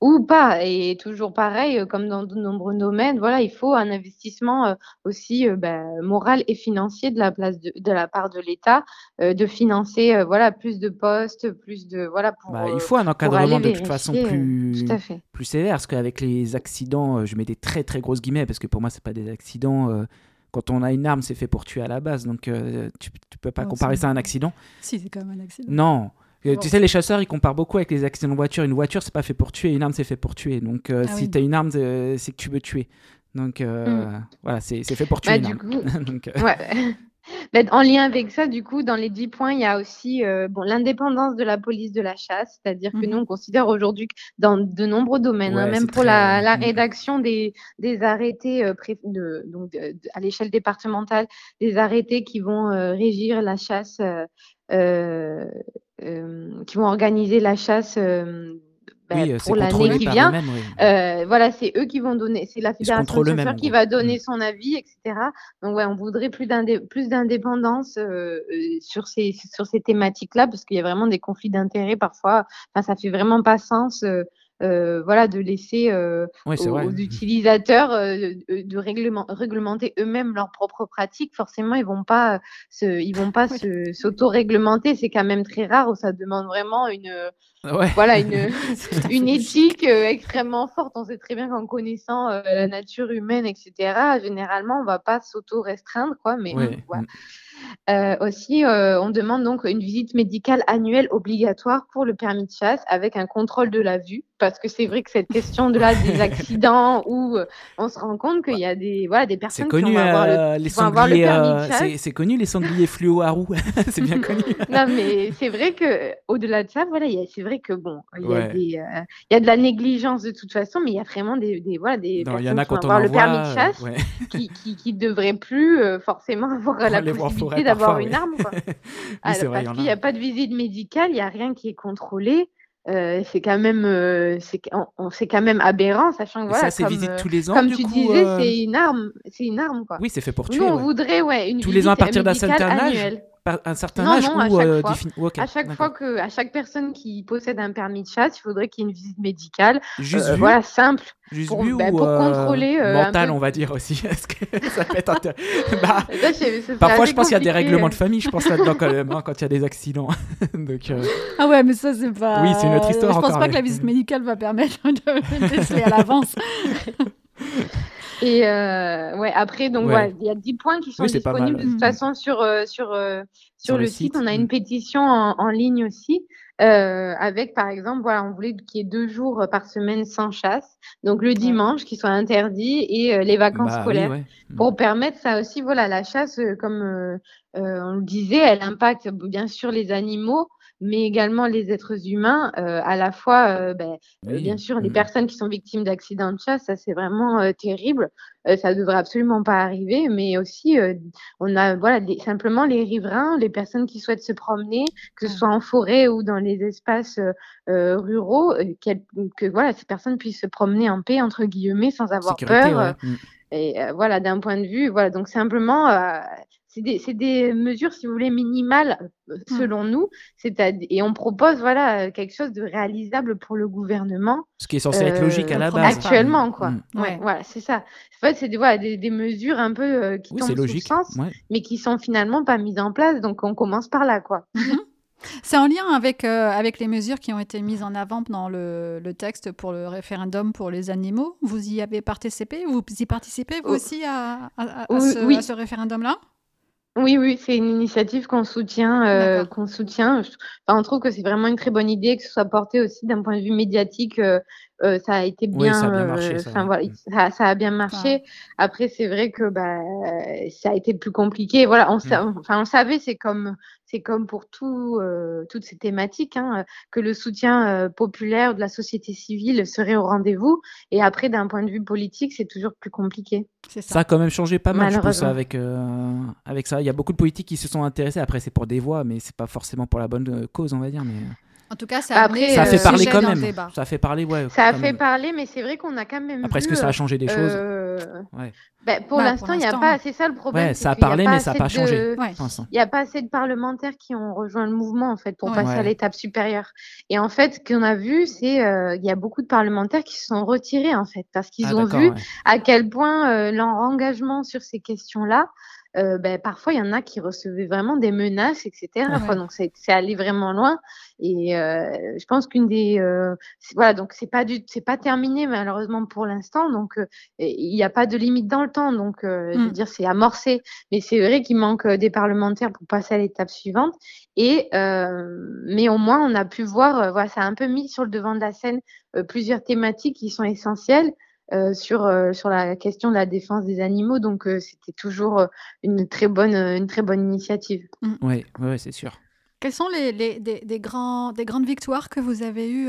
Ou pas. Et toujours pareil, euh, comme dans de nombreux domaines, voilà, il faut un investissement euh, aussi euh, bah, moral et financier de la place de, de la part de l'État, de financer voilà plus de postes, plus de voilà pour. Bah, il faut un encadrement de toute façon plus plus sévère, parce qu'avec les accidents, je mets des très très grosses guillemets parce que pour moi c'est pas des accidents. quand on a une arme, c'est fait pour tuer à la base, donc tu, tu peux pas comparer ça à un accident. Si, c'est quand même un accident. Non, tu sais, les chasseurs, ils comparent beaucoup avec les accidents de voiture. Une voiture, c'est pas fait pour tuer, une arme, c'est fait pour tuer. Donc, euh, ah si tu as une arme, c'est que tu veux tuer. Donc, euh, mm. voilà, c'est fait pour tuer. Bah, du coup, euh, ouais. Bah, en lien avec ça, du coup, dans les 10 points, il y a aussi bon, l'indépendance de la police de la chasse, c'est-à-dire que mm-hmm. nous, on considère aujourd'hui que dans de nombreux domaines, hein, même pour la, la, mm. rédaction des, des arrêtés de, donc, à l'échelle départementale, des arrêtés qui vont régir la chasse euh, euh, qui vont organiser la chasse euh, ben, pour l'année qui vient. voilà, c'est eux qui vont donner, c'est la fédération de qui va donner mm. son avis, etc. Donc ouais, on voudrait plus d'indépendance sur ces sur ces thématiques-là parce qu'il y a vraiment des conflits d'intérêts parfois. Enfin, ça fait vraiment pas sens. Euh, voilà, de laisser euh, aux, utilisateurs euh, de réglementer eux-mêmes leurs propres pratiques. Forcément, ils vont pas se, ils vont pas s'auto-réglementer. C'est quand même très rare où ça demande vraiment une, voilà, une, une éthique extrêmement forte. On sait très bien qu'en connaissant la nature humaine, etc., généralement, on va pas s'auto-restreindre, quoi. Mais voilà. Euh, aussi, euh, on demande donc une visite médicale annuelle obligatoire pour le permis de chasse avec un contrôle de la vue, parce que c'est vrai que cette question de là des accidents où euh, on se rend compte qu'il y a des voilà des personnes qui vont avoir le, les sangliers, permis C'est connu les sangliers fluo à roues, c'est bien connu. non mais c'est vrai que au-delà de ça, voilà, c'est vrai que bon, il y, a y de la négligence de toute façon, mais il y a vraiment des, des voilà des personnes y en a qui vont avoir le permis de chasse qui, qui, qui devraient plus forcément avoir la possibilité d'avoir une arme. Quoi. parce qu'il n'y a... pas de visite médicale, il n'y a rien qui est contrôlé. Euh, c'est quand même euh, c'est quand même aberrant sachant que voilà, ça c'est visite tous les ans comme tu disais c'est une arme c'est une arme quoi oui c'est fait pour tuer Nous, on voudrait ouais une tous les ans à partir d'un certain âge un certain âge à chaque, euh, fois. à chaque fois que à chaque personne qui possède un permis de chasse, il faudrait qu'il y ait une visite médicale, Juste euh, voilà simple, Juste pour, vu bah, ou euh, contrôler mental, on va dire aussi. Est-ce que ça peut être bah, parfois, je pense qu'il y a des règlements de famille. Je pense là-dedans quand même hein, quand il y a des accidents. Donc, Ah ouais, mais ça c'est pas. Oui, c'est une autre histoire. Je pense pas que la visite médicale va permettre de déceler à l'avance. Et euh, ouais, après, donc, il y a 10 points qui sont disponibles de toute mmh. façon sur, euh, sur, euh, sur, le, site. On a une mmh. pétition en, en ligne aussi. Euh, avec par exemple, voilà, on voulait qu'il y ait deux jours par semaine sans chasse, donc le dimanche qui soit interdit et euh, les vacances bah scolaires, mmh. pour permettre ça aussi, voilà, la chasse, comme euh, on le disait, elle impacte bien sûr les animaux, mais également les êtres humains, euh, à la fois, euh, ben, euh, bien sûr, les mmh. personnes qui sont victimes d'accidents de chasse, ça c'est vraiment terrible, ça devrait absolument pas arriver, mais aussi, on a voilà, simplement les riverains, les personnes qui souhaitent se promener, que ce soit en forêt ou dans les espaces ruraux, que voilà, ces personnes puissent se promener en paix, entre guillemets, sans avoir peur. Mmh. Et voilà, d'un point de vue, voilà, donc simplement, c'est des, des, mesures, si vous voulez, minimales euh, mmh. selon nous. Et on propose voilà, quelque chose de réalisable pour le gouvernement. Ce qui est censé être logique à la euh, base. Actuellement, quoi. Mmh. Ouais, voilà, c'est ça. En fait, c'est des, voilà, des, des, mesures un peu euh, qui tombent logique. sous sens, mais qui sont finalement pas mises en place. Donc, on commence par là, quoi. Mmh. C'est en lien avec, avec les mesures qui ont été mises en avant dans le, le, texte pour le référendum pour les animaux. Vous y avez participé? Vous y participez, vous oh. aussi, à, à, ce, à ce référendum-là? Oui, oui, c'est une initiative qu'on soutient, euh, qu'on soutient. on trouve que c'est vraiment une très bonne idée que ce soit porté aussi d'un point de vue médiatique. Euh, euh, ça a été bien, ça a bien marché, ça. voilà, ça, a bien marché. Après, c'est vrai que bah, ça a été plus compliqué. Voilà, on, mm. enfin, on savait, c'est comme c'est comme pour tout, toutes ces thématiques, hein, que le soutien populaire de la société civile serait au rendez-vous. Et après, d'un point de vue politique, c'est toujours plus compliqué. Ça. ça. a quand même changé pas mal, je pense, avec, avec ça. Il y a beaucoup de politiques qui se sont intéressés. Après, c'est pour des voix, mais c'est pas forcément pour la bonne cause, on va dire. Mais... En tout cas, ça a, Après, ça a fait parler quand même. Ça a fait parler, ouais. Ça a fait parler, mais c'est vrai qu'on a quand même. Après, est-ce que ça a changé des choses? Ouais. Ben, pour l'instant, il n'y a pas. C'est ça le problème. Ouais, ça a parlé, mais ça n'a pas changé. Il n'y a pas assez de parlementaires qui ont rejoint le mouvement, en fait, pour passer à l'étape supérieure. Et en fait, ce qu'on a vu, c'est euh, il y a beaucoup de parlementaires qui se sont retirés, en fait, parce qu'ils ah, ont vu à quel point euh, leur engagement sur ces questions-là euh, ben, parfois il y en a qui recevaient vraiment des menaces, etc. Donc c'est allé vraiment loin. Et euh, je pense qu'une des euh, voilà donc c'est pas du c'est pas terminé malheureusement pour l'instant. Donc il n'y a pas de limite dans le temps. Donc je veux mmh. dire c'est amorcé. Mais c'est vrai qu'il manque des parlementaires pour passer à l'étape suivante. Et mais au moins on a pu voir voilà ça a un peu mis sur le devant de la scène plusieurs thématiques qui sont essentielles. Euh, sur, euh, sur la question de la défense des animaux. Donc, euh, c'était toujours une, très bonne, une très bonne initiative. Oui, mm. ouais, c'est sûr. Quelles sont les, les des, des, grands, des grandes victoires que vous avez eues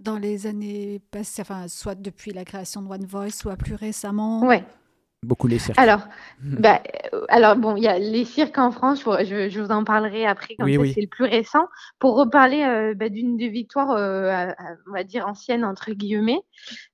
dans les années passées, enfin, soit depuis la création de One Voice, soit plus récemment? Ouais. Beaucoup les cirques. Alors, bah, euh, alors bon, il y a les cirques en France, je, je vous en parlerai après, quand c'est le plus récent. Pour reparler euh, bah, d'une des victoires, euh, on va dire ancienne, entre guillemets,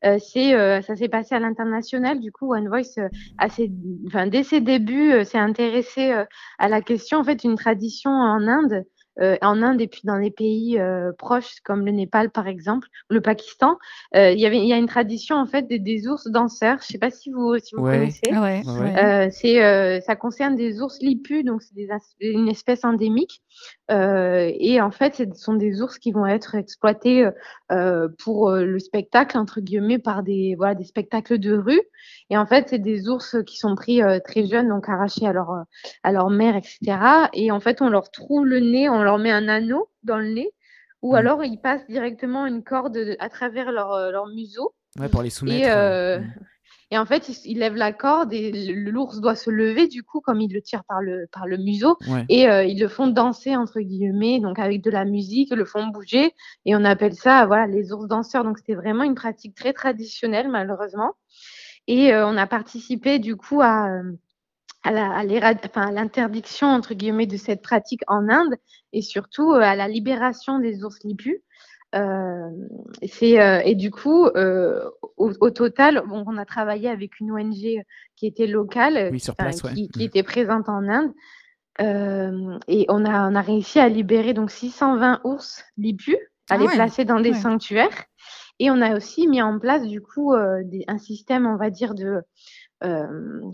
c'est ça s'est passé à l'international. Du coup, One Voice, enfin, dès ses débuts, s'est intéressé à la question, en fait, une tradition en Inde euh, en Inde et puis dans les pays euh, proches comme le Népal par exemple, le Pakistan, euh, il y avait il y a une tradition en fait des, des ours danseurs. Je sais pas si vous si vous connaissez. Ah ouais. c'est ça concerne des ours lipus donc c'est une espèce endémique et en fait ce sont des ours qui vont être exploités pour le spectacle entre guillemets par des voilà des spectacles de rue et en fait c'est des ours qui sont pris très jeunes donc arrachés à leur à leur mère etc et en fait on leur trouve le nez on leur met un anneau dans le nez, ou mmh. alors ils passent directement une corde à travers leur, euh, leur museau. Ouais, pour les soumettre. Et, euh, mmh. Et en fait, ils, lèvent la corde et l'ours doit se lever, du coup, comme ils le tirent par le, par le museau. Et euh, ils le font danser, entre guillemets, donc avec de la musique, le font bouger. Et on appelle ça, voilà, les ours danseurs. Donc c'était vraiment une pratique très traditionnelle, malheureusement. Et on a participé, du coup, à à l'interdiction entre guillemets de cette pratique en Inde et surtout euh, à la libération des ours lipus. Euh, euh, et du coup, euh, au, total, bon, on a travaillé avec une ONG qui était locale, qui, qui, mm. était présente en Inde, et on a, on a réussi à libérer donc 620 ours lipus, à ah les placer dans des sanctuaires. Et on a aussi mis en place du coup des, un système, on va dire, de euh,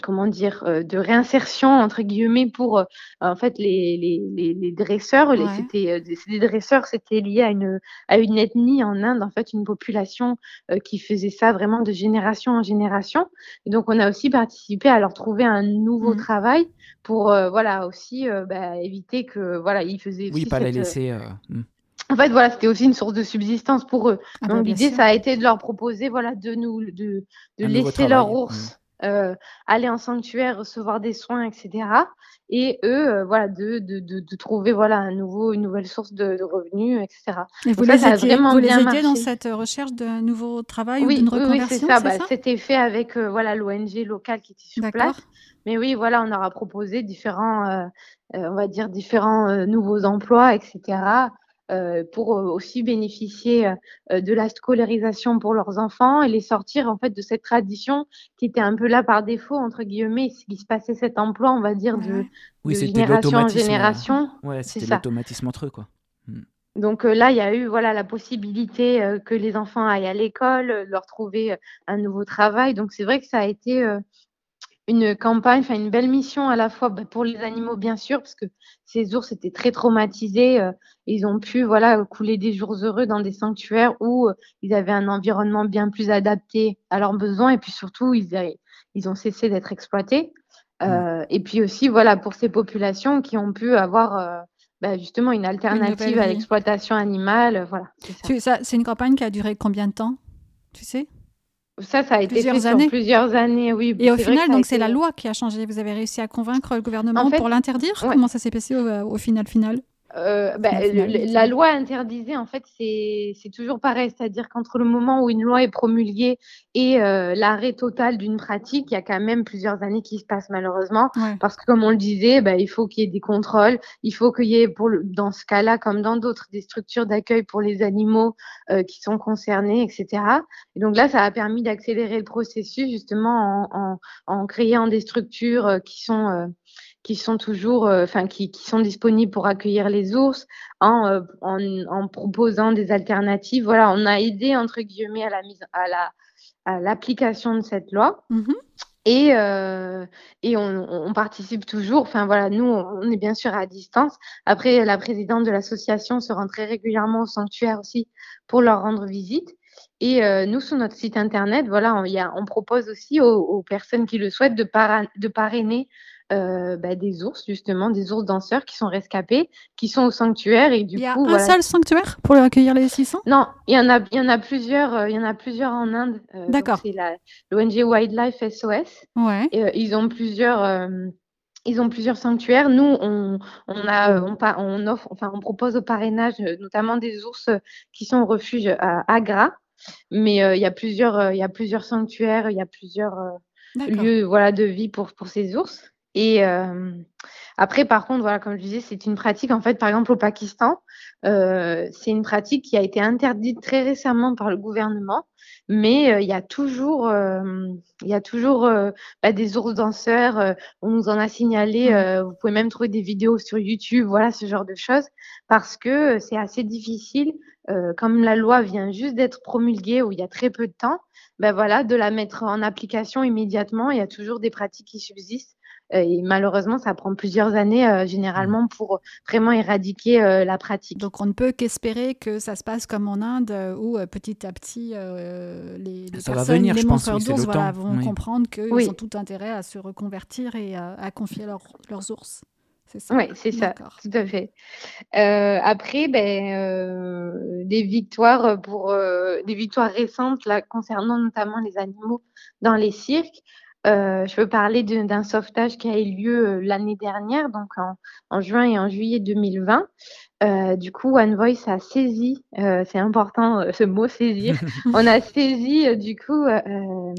comment dire, euh, de réinsertion entre guillemets pour euh, en fait les, les, les, dresseurs. C'était des dresseurs, c'était lié à une à une ethnie en Inde, en fait, une population qui faisait ça vraiment de génération en génération. Et donc on a aussi participé à leur trouver un nouveau mmh. travail pour voilà aussi bah, éviter que voilà ils faisaient oui pas les laisser. Mmh. En fait, voilà, c'était aussi une source de subsistance pour eux. Ah bah, donc l'idée, ça a été de leur proposer, voilà, de nous, de, de laisser leur ours mmh. Euh, aller en sanctuaire, recevoir des soins, etc. Et eux, euh, voilà, de, de, de, trouver voilà un nouveau, une nouvelle source de, revenus, etc. Et vous les, aidez, vous les dans cette recherche d'un nouveau travail ou d'une reconversion Oui, c'est ça. Bah, C'était fait avec euh, voilà l'ONG locale qui était sur place. Mais oui, voilà, on aura proposé différents, on va dire différents nouveaux emplois, etc. Euh, pour euh, aussi bénéficier euh, de la scolarisation pour leurs enfants et les sortir en fait de cette tradition qui était un peu là par défaut entre guillemets, qui se passait cet emploi, on va dire de, génération en génération. Ouais, c'était l'automatisme entre eux quoi. Hmm. Donc là, il y a eu voilà la possibilité que les enfants aillent à l'école, leur trouver un nouveau travail. Donc c'est vrai que ça a été une campagne, enfin une belle mission à la fois bah, pour les animaux bien sûr, parce que ces ours étaient très traumatisés. Euh, ils ont pu voilà couler des jours heureux dans des sanctuaires où euh, ils avaient un environnement bien plus adapté à leurs besoins et puis surtout ils, ils ont cessé d'être exploités. Euh, et puis aussi voilà pour ces populations qui ont pu avoir bah, justement une alternative à l'exploitation animale. voilà. C'est une campagne qui a duré combien de temps? Tu sais? Ça, ça a été plusieurs fait années. plusieurs années, oui. Et au final, donc c'est la loi qui a changé. Vous avez réussi à convaincre le gouvernement pour l'interdire? Comment ça s'est passé au, au final final? Euh, bah, la loi interdisait, en fait, c'est toujours pareil. C'est-à-dire qu'entre le moment où une loi est promulguée et euh, l'arrêt total d'une pratique, il y a quand même plusieurs années qui se passent malheureusement. Parce que, comme on le disait, bah, il faut qu'il y ait des contrôles. Il faut qu'il y ait, pour dans ce cas-là, comme dans d'autres, des structures d'accueil pour les animaux euh, qui sont concernés, etc. Et donc là, ça a permis d'accélérer le processus justement en, en, en créant des structures qui sont qui sont toujours, euh, enfin, qui, qui, sont disponibles pour accueillir les ours en, euh, en, en, proposant des alternatives. Voilà, on a aidé, entre guillemets, à la mise, à la, à l'application de cette loi. Mmh et, euh, et on, on, participe toujours. Enfin voilà, nous, on est bien sûr à distance. Après, la présidente de l'association se rend très régulièrement au sanctuaire aussi pour leur rendre visite. Et euh, nous, sur notre site internet, voilà, on, y a, on propose aussi aux, aux, personnes qui le souhaitent de, para, de parrainer euh, bah, des ours, justement, des ours danseurs qui sont rescapés, qui sont au sanctuaire. Et du il y a un seul sanctuaire pour accueillir les 600 Non, il y en a, il y en a plusieurs. Euh, il y en a plusieurs en Inde. Euh, D'accord. C'est l'ONG Wildlife SOS. Ouais. ils ont plusieurs. ils ont plusieurs sanctuaires. Nous, on, on, a, on, on, offre, enfin, on propose au parrainage notamment des ours qui sont au refuge à Agra. Mais il y a plusieurs, il y a plusieurs sanctuaires, il y a plusieurs lieux, voilà, de vie pour pour ces ours. Et euh, après, par contre, voilà, comme je disais, c'est une pratique, en fait, par exemple, au Pakistan, euh, c'est une pratique qui a été interdite très récemment par le gouvernement, mais euh, il y a toujours, il y a toujours bah, des ours danseurs. on nous en a signalé. Mmh. vous pouvez même trouver des vidéos sur YouTube, voilà, ce genre de choses, parce que c'est assez difficile, comme la loi vient juste d'être promulguée, où il y a très peu de temps, ben voilà, de la mettre en application immédiatement. Il y a toujours des pratiques qui subsistent. Euh, et malheureusement, ça prend plusieurs années euh, généralement mmh. pour vraiment éradiquer euh, la pratique. Donc on ne peut qu'espérer que ça se passe comme en Inde, où petit à petit les, les ça personnes, venir, les d'ours voilà, vont comprendre qu'ils ont tout intérêt à se reconvertir et à, confier leurs ours. C'est ça. Oui, c'est ça, tout à fait. Euh, après, ben, euh, des victoires pour des victoires récentes là, concernant notamment les animaux dans les cirques. Euh, je veux parler d'un sauvetage qui a eu lieu euh, l'année dernière, donc en, juin et en juillet 2020. Euh, du coup, One Voice a saisi, c'est important ce mot saisir, on a saisi du coup.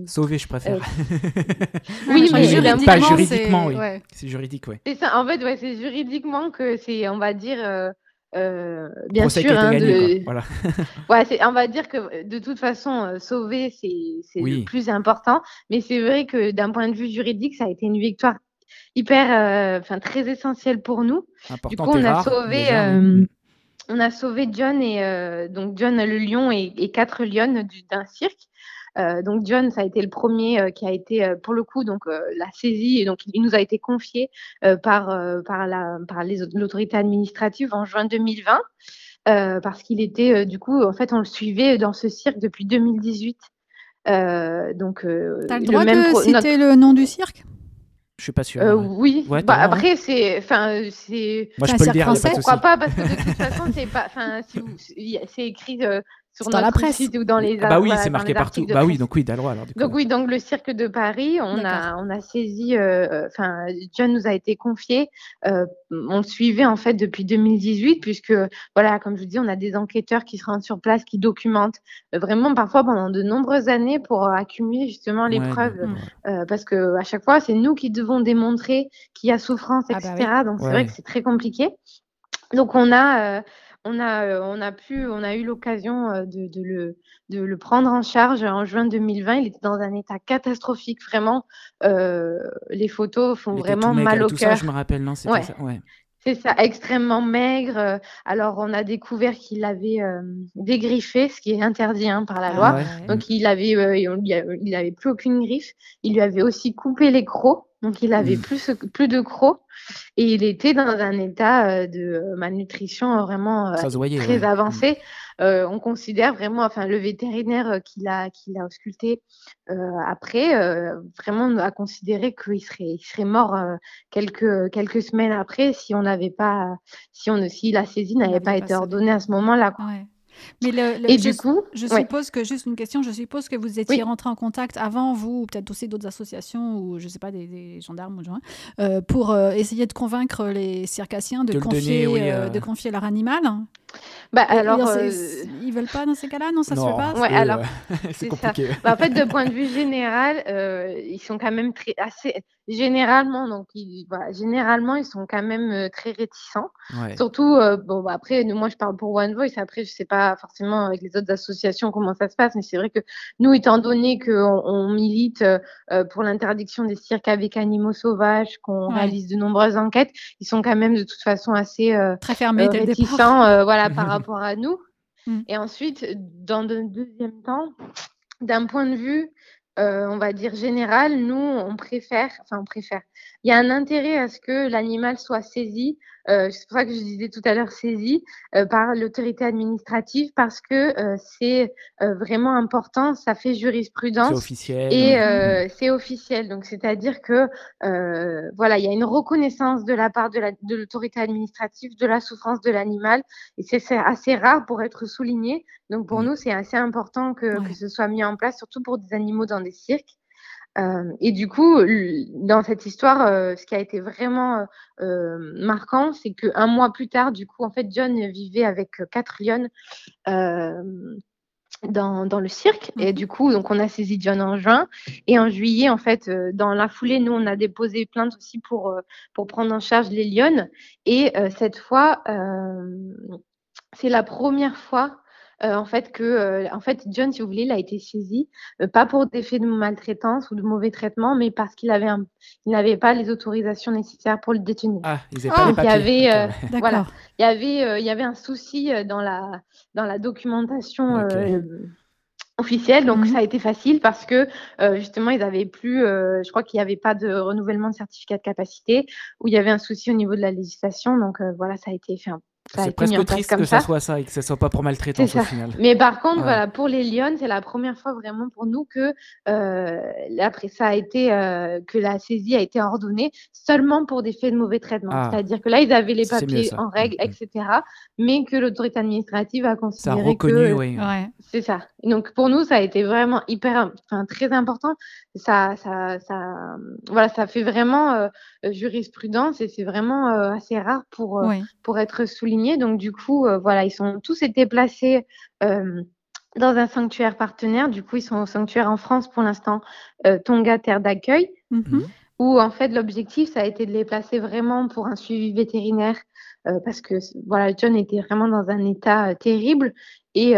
Sauver, je préfère. oui, mais juridiquement, pas juridiquement, oui. C'est juridique, oui. C'est ça, en fait, ouais, c'est juridiquement que c'est, on va dire, euh, bien sûr, hein, de... voilà. ouais, on va dire que de toute façon, euh, sauver, c'est le plus important. Mais c'est vrai que d'un point de vue juridique, ça a été une victoire hyper, euh, enfin très essentielle pour nous. du coup, on a sauvé, on a sauvé John et donc John le lion et, et quatre lionnes d'un cirque. Euh, donc John, ça a été le premier euh, qui a été euh, pour le coup donc la saisie et donc il nous a été confié par par la par l'autorité administrative en juin 2020 parce qu'il était du coup en fait on le suivait dans ce cirque depuis 2018. donc T'as le droit de citer le nom du cirque? Je suis pas sûr. oui. bah, après, c'est, enfin, c'est. Moi, je peux le dire. Pourquoi pas? Parce que de toute façon, c'est pas, enfin, si c'est écrit sur dans la presse. ou dans les ah bah oui c'est marqué partout. bah oui donc oui t'as alors donc oui donc le cirque de Paris on a on a saisi euh, enfin John nous a été confié euh, on le suivait en fait depuis 2018 puisque voilà comme je vous dis on a des enquêteurs qui se rendent sur place qui documentent euh, vraiment parfois pendant de nombreuses années pour accumuler justement les preuves. parce que à chaque fois c'est nous qui devons démontrer qu'il y a souffrance ah bah etc donc c'est vrai que c'est très compliqué. Donc on a on a, euh, on a pu, on a eu l'occasion euh, de, de, le, de le prendre en charge en juin 2020. Il était dans un état catastrophique, vraiment. Euh, les photos font vraiment mal au cœur. je me rappelle, non, c'était ça. Ouais. C'est ça, extrêmement maigre. Alors, on a découvert qu'il avait dégriffé, ce qui est interdit hein, par la ah loi. Donc, il avait, il avait plus aucune griffe. Il lui avait aussi coupé les crocs. Donc, il avait mmh. plus, plus de crocs. Et il était dans un état euh, de euh, malnutrition vraiment euh, très avancé. on considère vraiment, enfin, le vétérinaire qui l'a qui l'a ausculté après, vraiment a considéré qu'il serait il serait mort quelques quelques semaines après si on n'avait pas si on si la saisie n'avait pas été ordonnée à ce moment-là. Mais le, et du coup, je suppose que juste une question, je suppose que vous étiez rentré en contact avant vous, ou peut-être aussi d'autres associations ou je sais pas des, gendarmes ou genre, euh, pour euh, essayer de convaincre les circassiens de, confier, euh, de confier leur animal. Bah, alors, ils veulent pas dans ces cas-là, non, ça se fait pas. Ouais, alors, c'est compliqué. Bah, en fait, de point de vue général, ils sont quand même très assez généralement, donc ils, voilà, généralement, ils sont quand même très réticents. Surtout, bon, bah, après, moi, je parle pour One Voice. Après, je sais pas forcément avec les autres associations comment ça se passe, mais c'est vrai que nous, étant donné qu'on on milite pour l'interdiction des cirques avec animaux sauvages, qu'on réalise de nombreuses enquêtes, ils sont quand même de toute façon assez très fermés, réticents, voilà, par rapport à nous. Mmh. Et ensuite, dans un deuxième temps, d'un point de vue euh, on va dire général, nous, on préfère, enfin, on préfère. Il y a un intérêt à ce que l'animal soit saisi euh, c'est pour ça que je disais tout à l'heure saisi euh, par l'autorité administrative parce que euh, c'est vraiment important, ça fait jurisprudence. C'est officiel. Et mmh. c'est officiel. Donc, c'est-à-dire que voilà, il y a une reconnaissance de la part de l'autorité administrative de la souffrance de l'animal et c'est assez rare pour être souligné. Donc, pour mmh. nous, c'est assez important que, que ce soit mis en place, surtout pour des animaux dans des cirques. Euh, et du coup, dans cette histoire, euh, ce qui a été vraiment euh, marquant, c'est qu'un mois plus tard, du coup, en fait, John vivait avec quatre lionnes dans, dans, le cirque. Et mmh du coup, donc, on a saisi John en juin. Et en juillet, en fait, dans la foulée, nous, on a déposé plainte aussi pour, pour prendre en charge les lionnes. Et cette fois, c'est la première fois euh, en fait que euh, en fait John, si vous voulez, il a été saisi euh, pas pour des faits de maltraitance ou de mauvais traitement, mais parce qu'il avait il n'avait pas les autorisations nécessaires pour le détenir. Ah, ils n'avaient pas les papiers. Il y avait voilà, il y avait il y avait un souci dans la dans la documentation. officielle, donc mmh ça a été facile parce que justement ils avaient plus, je crois qu'il n'y avait pas de renouvellement de certificat de capacité, où il y avait un souci au niveau de la législation, donc voilà ça a été fait un c'est presque triste que ça. soit ça et que ce soit pas pour maltraitance au final. Mais par contre, voilà, pour les Lyonnes, c'est la première fois vraiment pour nous que euh, après ça a été euh, que la saisie a été ordonnée seulement pour des faits de mauvais traitement. Ah. C'est-à-dire que là, ils avaient les papiers en règle, mm, mm. etc. Mais que l'autorité administrative a considéré ça a reconnu, que oui. c'est ça. donc pour nous, ça a été vraiment hyper, enfin très important. Ça, ça, ça, voilà, ça fait vraiment euh, jurisprudence et c'est vraiment assez rare pour pour être souligné donc du coup, euh, voilà, ils sont tous été placés euh, dans un sanctuaire partenaire. Du coup, ils sont au sanctuaire en France pour l'instant, euh, Tonga Terre d'accueil, mm-hmm. où en fait l'objectif, ça a été de les placer vraiment pour un suivi vétérinaire, parce que voilà, John était vraiment dans un état terrible et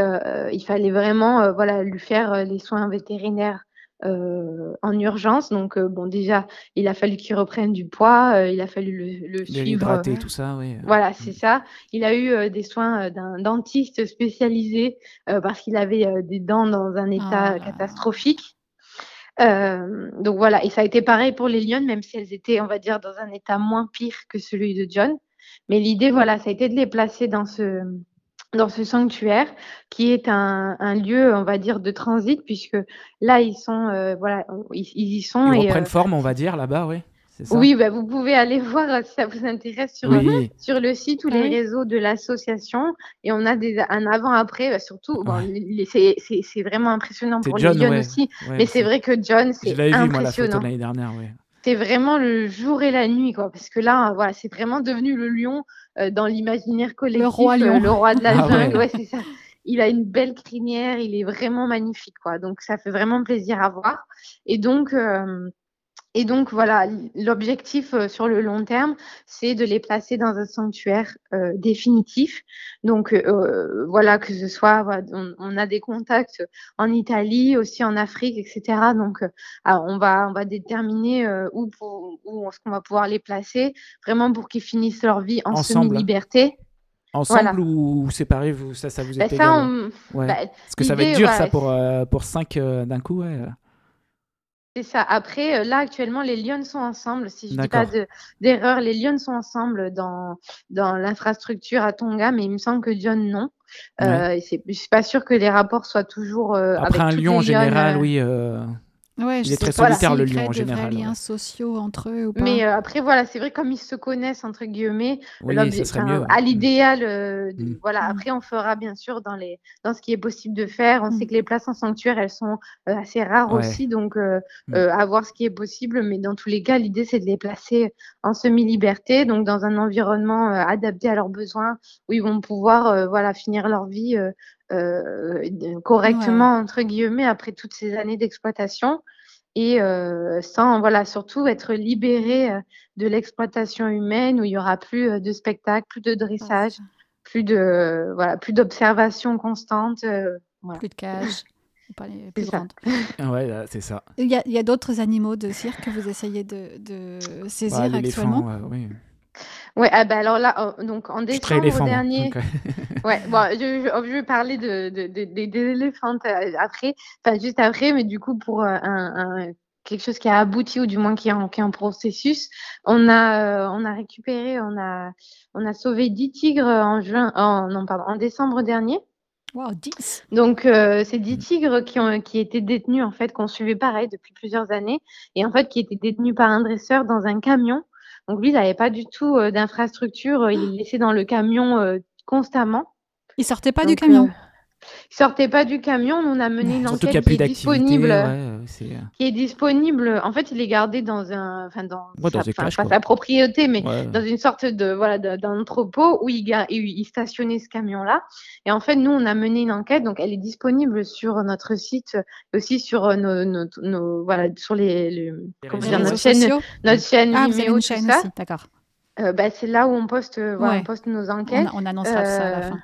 il fallait vraiment voilà lui faire les soins vétérinaires euh, en urgence. Donc, euh, bon, déjà, il a fallu qu'il reprenne du poids, euh, il a fallu le, le suivre. tout ça, oui. Voilà, c'est mm. ça. Il a eu des soins d'un dentiste spécialisé parce qu'il avait des dents dans un état ah. catastrophique. donc voilà, et ça a été pareil pour les lionnes, même si elles étaient, on va dire, dans un état moins pire que celui de John. Mais l'idée, voilà, ça a été de les placer dans ce, dans ce sanctuaire qui est un, un, lieu, on va dire, de transit, puisque là, ils sont, euh, voilà, ils, y sont. Ils et, reprennent euh, forme, on va dire, là-bas, oui. Oui, bah, vous pouvez aller voir si ça vous intéresse sur, sur le site ou les réseaux de l'association. Et on a des, un avant-après, bah, surtout. Bon, c'est vraiment impressionnant pour John, les jeunes aussi. mais c'est vrai que John, c'est impressionnant. Vu, moi, la photo l'année dernière, oui c'est vraiment le jour et la nuit, quoi. Parce que là, voilà, c'est vraiment devenu le lion euh, dans l'imaginaire collectif. Le roi lion. Euh, le roi de la ah jungle, ouais, c'est ça. Il a une belle crinière, il est vraiment magnifique, quoi. Donc, ça fait vraiment plaisir à voir. Et donc, euh, et donc voilà, l'objectif euh, sur le long terme, c'est de les placer dans un sanctuaire euh, définitif. Donc euh, voilà, que ce soit, on, a des contacts en Italie, aussi en Afrique, etc. Donc on va on va déterminer où, pour, où est-ce qu'on va pouvoir les placer, vraiment pour qu'ils finissent leur vie en semi-liberté. Ensemble ou séparés, vous, ça, ça vous bah, est ça, ouais. bah, Parce que ça va être dur, ça, pour, pour cinq d'un coup. Ouais. C'est ça. Après, euh, là, actuellement, les Lions sont ensemble. Si je dis pas d'erreur, les Lions sont ensemble dans, dans l'infrastructure à Tonga, mais il me semble que John, non. Euh, c'est, je suis pas sûre que les rapports soient toujours. Euh, Après un lion en général, oui. Ouais, il est très solitaire le lion en général. liens sociaux entre eux ou pas. Mais euh, après voilà, c'est vrai comme ils se connaissent entre guillemets. Oui, ça serait mieux. À l'idéal, euh, mm. voilà. Mm. Après on fera bien sûr dans les dans ce qui est possible de faire. On sait mm. que les places en sanctuaire elles sont euh, assez rares aussi, donc à voir ce qui est possible. Mais dans tous les cas, l'idée c'est de les placer en semi-liberté, donc dans un environnement adapté à leurs besoins, où ils vont pouvoir voilà finir leur vie euh, correctement, entre guillemets, après toutes ces années d'exploitation et euh, sans voilà surtout être libéré euh, de l'exploitation humaine où il y aura plus de spectacles, plus de dressage, plus de voilà, plus d'observation constante. Plus de cage. plus ah ouais, c'est ça. Il y a, a d'autres animaux de cirque que vous essayez de, de saisir actuellement? oui. Ouais, ah bah alors là, donc en décembre dernier, ouais, bon, je, je, vais parler de, de, de, des éléphants euh, après, enfin juste après, mais du coup pour euh, un, un, quelque chose qui a abouti ou du moins qui est en, qui est en processus, on a, euh, on a récupéré, on a, on a sauvé 10 tigres en juin, en, non pardon, en décembre dernier. Wow, 10 Donc, euh, c'est 10 tigres qui, ont, qui étaient détenus, en fait, qu'on suivait pareil depuis plusieurs années, et en fait, qui étaient détenus par un dresseur dans un camion donc lui, il n'avait pas du tout euh, d'infrastructure. Il est laissé dans le camion euh, constamment. Il sortait pas du camion. Euh, il sortait pas du camion. On a mené une enquête qui est disponible, euh, qui est disponible. En fait, il est gardé dans un, enfin dans, sa, propriété, mais dans une sorte de voilà d'un entrepôt où il, il stationnait ce camion-là. Et en fait, nous, on a mené une enquête, donc elle est disponible sur notre site, aussi sur euh, nos, nos, voilà sur les, notre chaîne, notre chaîne ah, une chaîne d'accord. Euh, bah, c'est là où on poste, voilà, on poste nos enquêtes. On, on annoncera ça à la fin.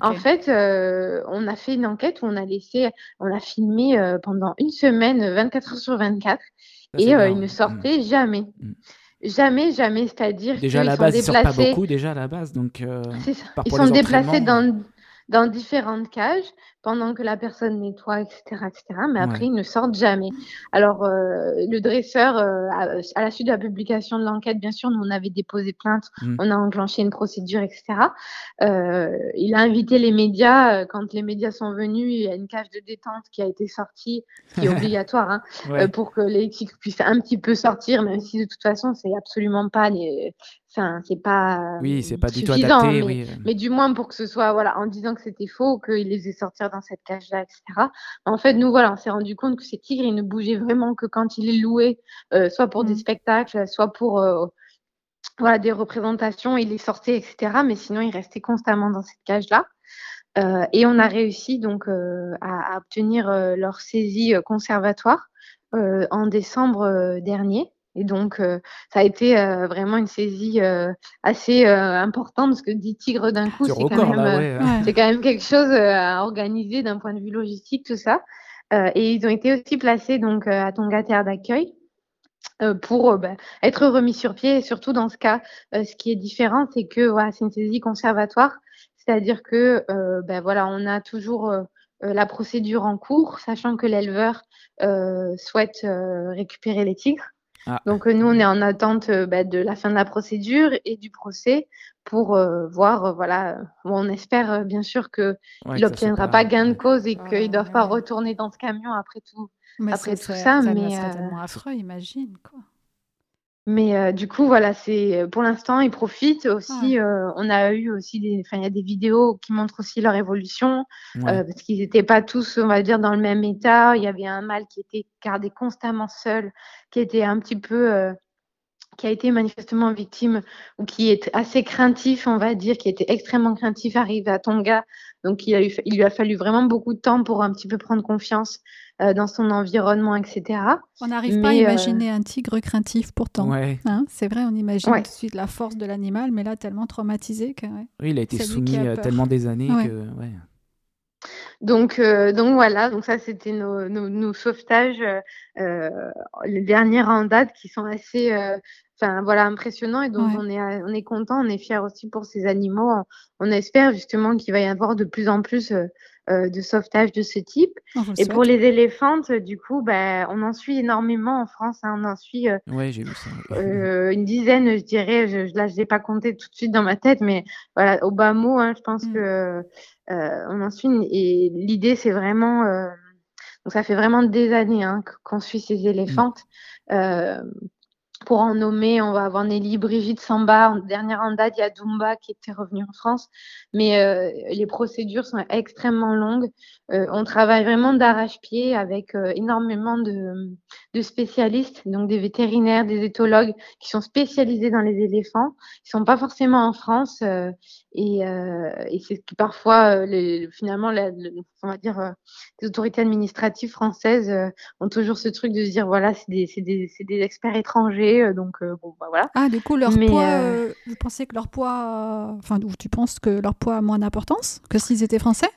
En fait, euh, on a fait une enquête où on a laissé, on a filmé euh, pendant une semaine, 24 heures sur 24, et euh, ils ne sortaient jamais. Mm. Jamais, jamais, c'est-à-dire déjà à la base, ils sortent pas beaucoup déjà à la base, donc. Ils sont déplacés dans dans différentes cages pendant que la personne nettoie, etc. etc. mais après, ils ne sortent jamais. Alors, euh, le dresseur, euh, à, la suite de la publication de l'enquête, bien sûr, nous, on avait déposé plainte, mmh. on a enclenché une procédure, etc. Euh, il a invité les médias. quand les médias sont venus, il y a une cage de détente qui a été sortie, qui est obligatoire, hein, pour que les tigres puissent un petit peu sortir, même si de toute façon, c'est absolument pas les, Enfin, c'est pas. Oui, c'est pas du tout adapté. Mais, oui. mais, du moins pour que ce soit, voilà, en disant que c'était faux, qu'il les ait sortir dans cette cage-là, etc. En fait, nous, voilà, on s'est rendu compte que ces tigres, ils ne bougeaient vraiment que quand il est loué, euh, soit pour des mmh. spectacles, soit pour euh, voilà, des représentations, il les sortait, etc. Mais sinon, ils restaient constamment dans cette cage-là. Euh, et on a réussi donc à, à, obtenir leur saisie conservatoire en décembre dernier. Et donc, euh, ça a été euh, vraiment une saisie euh, assez importante parce que 10 tigres d'un coup, c'est quand, même, quand même quelque chose à organiser d'un point de vue logistique, tout ça. et ils ont été aussi placés donc à Tonga Terre d'accueil. pour bah, être remis sur pied et surtout dans ce cas, ce qui est différent, c'est que voilà, c'est une saisie conservatoire, c'est-à-dire que ben voilà, on a toujours la procédure en cours, sachant que l'éleveur souhaite récupérer les tigres. Ah. Donc euh, nous, on est en attente euh, bah, de la fin de la procédure et du procès pour euh, voir, voilà, on espère bien sûr qu'il n'obtiendra pas gain de cause et qu'ils ne doivent pas retourner dans ce camion après tout, après tout ça. ça mais serait tellement affreux, imagine quoi. Mais euh, du coup, voilà, c'est pour l'instant, ils profitent aussi. Euh, on a eu aussi des, enfin, il y a des vidéos qui montrent aussi leur évolution euh, parce qu'ils n'étaient pas tous, on va dire, dans le même état. Il y avait un mâle qui était gardé constamment seul, qui était un petit peu, qui a été manifestement victime ou qui est assez craintif, on va dire, qui était extrêmement craintif, arrivé à Tonga. Donc, il, a eu, il lui a fallu vraiment beaucoup de temps pour un petit peu prendre confiance euh, dans son environnement, etc. On n'arrive pas à euh, imaginer un tigre craintif pourtant. Hein, c'est vrai, on imagine tout de suite la force de l'animal, mais là, tellement traumatisé que. Oui, il a été soumis à tellement des années que. Donc, euh, donc voilà, donc ça c'était nos, nos, sauvetages, les dernières en date qui sont assez, enfin voilà, impressionnants et donc on est, on est content, on est fiers aussi pour ces animaux. On, espère justement qu'il va y avoir de plus en plus euh, de sauvetage de ce type. Oh, et pour les éléphantes, du coup, bah, on en suit énormément en France. Hein. on en suit euh, j'ai vu ça. Euh, une dizaine, je dirais. Je, là, je l'ai pas compté tout de suite dans ma tête, mais voilà, au bas mot, hein, je pense mm. que on en suit. Et l'idée, c'est vraiment Donc ça fait vraiment des années hein, qu'on suit ces éléphantes. Euh, pour en nommer, on va avoir Nelly, Brigitte Samba, en dernière en date, il y a Dumba qui était revenu en France. Mais euh, les procédures sont extrêmement longues. Euh, on travaille vraiment d'arrache-pied avec euh, énormément de, de, spécialistes, donc des vétérinaires, des éthologues qui sont spécialisés dans les éléphants. Ils sont pas forcément en France et, et c'est ce qui parfois, les, finalement, on va dire, les autorités administratives françaises ont toujours ce truc de se dire voilà, c'est des, des, des, experts étrangers, donc bon, bah, voilà. Ah, du coup, leur poids, vous pensez que leur poids, enfin, tu penses que leur poids a moins d'importance que s'ils étaient français?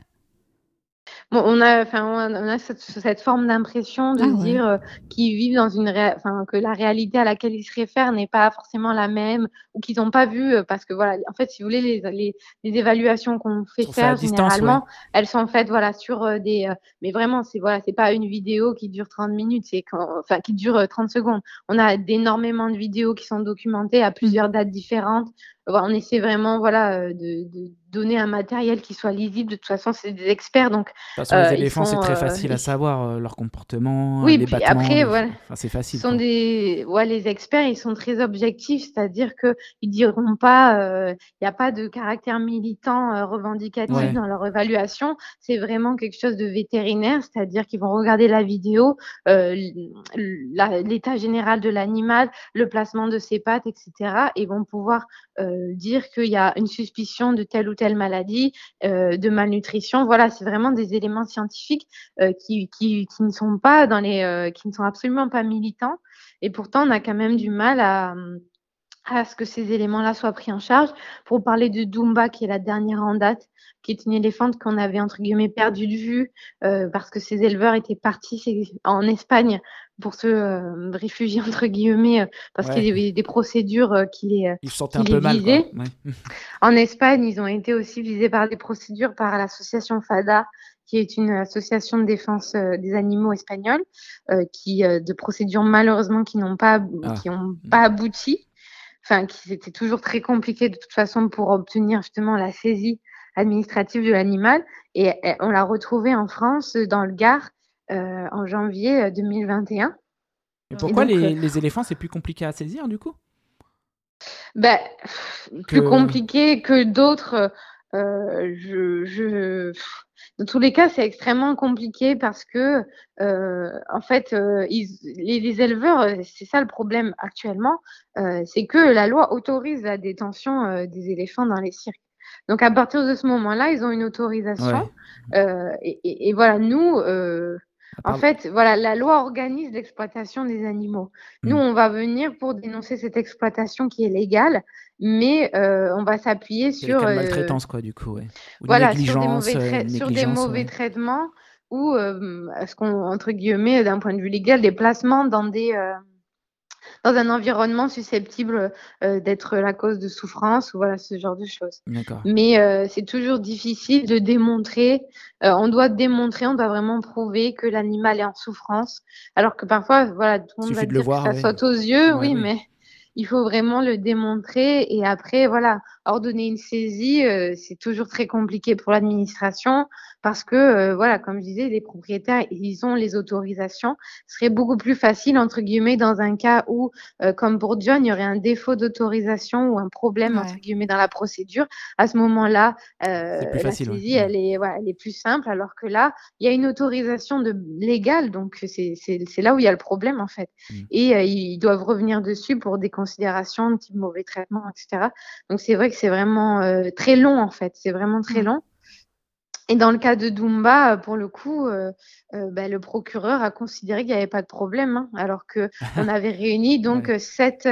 On a, enfin, on a cette, forme d'impression de ah dire euh, qu'ils vivent dans une, enfin, que la réalité à laquelle ils se réfèrent n'est pas forcément la même ou qu'ils n'ont pas vu, euh, parce que voilà, en fait, si vous voulez, les, les, les évaluations qu'on fait faire généralement, elles sont faites, voilà, sur euh, des, mais vraiment, c'est voilà, c'est pas une vidéo qui dure 30 minutes, c'est enfin, qui dure 30 secondes. On a énormément de vidéos qui sont documentées à plusieurs dates différentes. on essaie vraiment, voilà, de, de donner un matériel qui soit lisible. De toute façon, c'est des experts, donc. les euh, éléphants, c'est très euh, facile à savoir euh, leur comportement. Oui, puis après, voilà. c'est facile. Sont des, ouais, les experts, ils sont très objectifs, c'est-à-dire que ils diront pas, il n'y a pas de caractère militant revendicatif dans leur évaluation. C'est vraiment quelque chose de vétérinaire, c'est-à-dire qu'ils vont regarder la vidéo, l'état général de l'animal, le placement de ses pattes, etc. et vont pouvoir dire qu'il y a une suspicion de telle ou telle maladie, euh, de malnutrition. Voilà, c'est vraiment des éléments scientifiques euh, qui, qui, ne sont pas dans les, euh, qui ne sont absolument pas militants. Et pourtant, on a quand même du mal à, à ce que ces éléments-là soient pris en charge. Pour parler de Dumba, qui est la dernière en date, qui est une éléphante qu'on avait entre guillemets perdu de vue euh, parce que ses éleveurs étaient partis en Espagne pour se euh, réfugier entre guillemets euh, parce qu'il y avait des procédures qui les, ils qui un peu mal, en Espagne, ils ont été aussi visés par des procédures par l'association FADA qui est une association de défense des animaux espagnols, qui de procédures malheureusement qui n'ont pas ah. qui ont pas abouti, enfin qui c'était toujours très compliqué de toute façon pour obtenir justement la saisie administrative de l'animal. Et, on l'a retrouvé en France, dans le Gard, euh, en janvier 2021. Euh, et pourquoi les, euh, les, éléphants, c'est plus compliqué à saisir, du coup? Ben, Plus compliqué que d'autres. je, je, Dans tous les cas, c'est extrêmement compliqué parce que, en fait, ils, les, les, éleveurs, c'est ça le problème actuellement, c'est que la loi autorise la détention des éléphants dans les cirques. Donc à partir de ce moment-là, ils ont une autorisation. Euh, et, voilà, nous, euh, en fait, voilà, la loi organise l'exploitation des animaux. Nous, hmm. on va venir pour dénoncer cette exploitation qui est légale, mais euh, on va s'appuyer sur la maltraitance, quoi, du coup, voilà, sur des mauvais, sur des mauvais traitements ou ce qu'on entre guillemets d'un point de vue légal des placements dans des dans un environnement susceptible euh, d'être la cause de souffrance ou voilà ce genre de choses. Mais euh, c'est toujours difficile de démontrer. Euh, on doit démontrer, on doit vraiment prouver que l'animal est en souffrance, alors que parfois, voilà, tout le monde va dire que ça saute aux yeux, oui, mais il faut vraiment le démontrer et après, voilà, ordonner une saisie, euh, c'est toujours très compliqué pour l'administration parce que, euh, voilà, comme je disais, les propriétaires, ils ont les autorisations. Ce serait beaucoup plus facile, entre guillemets, dans un cas où, euh, comme pour John, il y aurait un défaut d'autorisation ou un problème, entre guillemets, dans la procédure. À ce moment-là, la saisie, elle, est, voilà, elle est plus simple, alors que là, il y a une autorisation de légale, donc c'est là où il y a le problème, en fait. Mmh. Et ils doivent revenir dessus pour des considérations type mauvais traitement, etc. Donc c'est vrai que c'est vraiment euh, très long en fait, c'est vraiment très mmh. long. Et dans le cas de Dumba, pour le coup, euh, euh, bah, le procureur a considéré qu'il n'y avait pas de problème, hein, alors qu'on avait réuni donc sept,